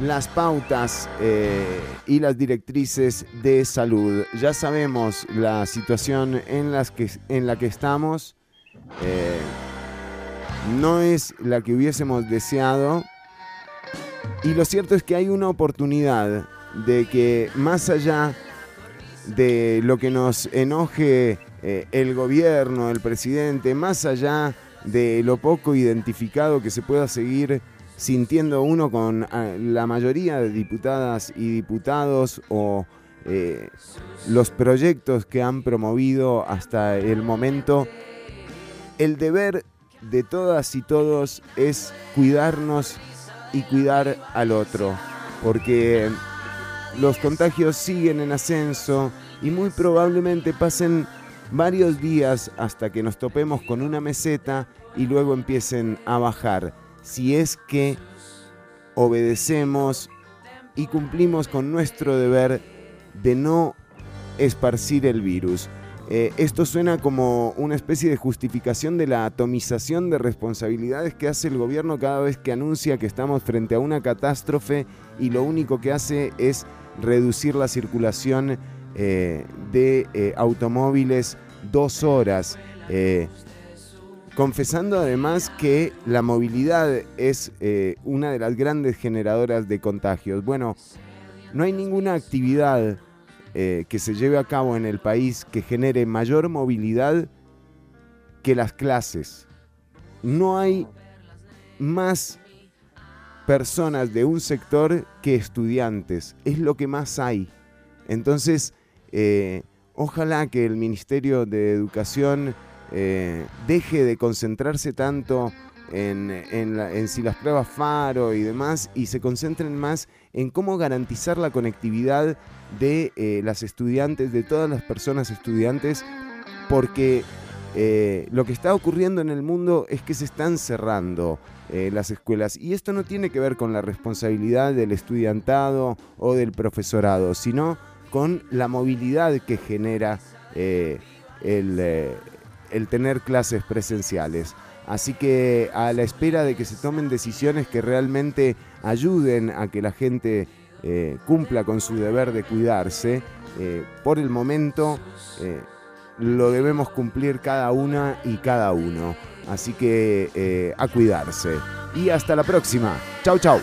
las pautas eh, y las directrices de salud. Ya sabemos la situación en, que, en la que estamos. eh, no es la que hubiésemos deseado. Y lo cierto es que hay una oportunidad de que más allá de lo que nos enoje eh, el gobierno, el presidente, más allá de lo poco identificado que se pueda seguir sintiendo uno con ah, la mayoría de diputadas y diputados o eh, los proyectos que han promovido hasta el momento, el deber de todas y todos es cuidarnos y cuidar al otro, porque los contagios siguen en ascenso y muy probablemente pasen varios días hasta que nos topemos con una meseta y luego empiecen a bajar. Si es que obedecemos y cumplimos con nuestro deber de no esparcir el virus. Eh, esto suena como una especie de justificación de la atomización de responsabilidades que hace el gobierno cada vez que anuncia que estamos frente a una catástrofe y lo único que hace es reducir la circulación eh, de eh, automóviles dos horas. Confesando además que la movilidad es eh, una de las grandes generadoras de contagios. Bueno, no hay ninguna actividad eh, que se lleve a cabo en el país que genere mayor movilidad que las clases. No hay más personas de un sector que estudiantes. Es lo que más hay. Entonces, eh, ojalá que el Ministerio de Educación eh, deje de concentrarse tanto en, si las pruebas FARO y demás y se concentren más en cómo garantizar la conectividad de eh, las estudiantes, de todas las personas estudiantes, porque eh, lo que está ocurriendo en el mundo es que se están cerrando las escuelas. Y esto no tiene que ver con la responsabilidad del estudiantado o del profesorado, sino con la movilidad que genera el, el tener clases presenciales. Así que a la espera de que se tomen decisiones que realmente ayuden a que la gente eh, cumpla con su deber de cuidarse, eh, por el momento eh, lo debemos cumplir cada una y cada uno. Así que a cuidarse. Y hasta la próxima. Chau, chau.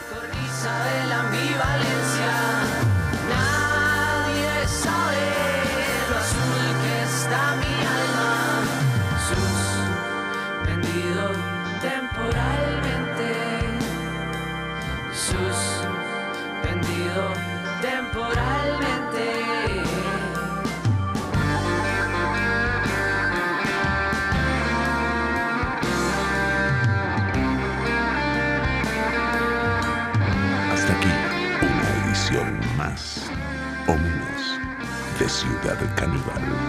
De Ciudad Caníbal.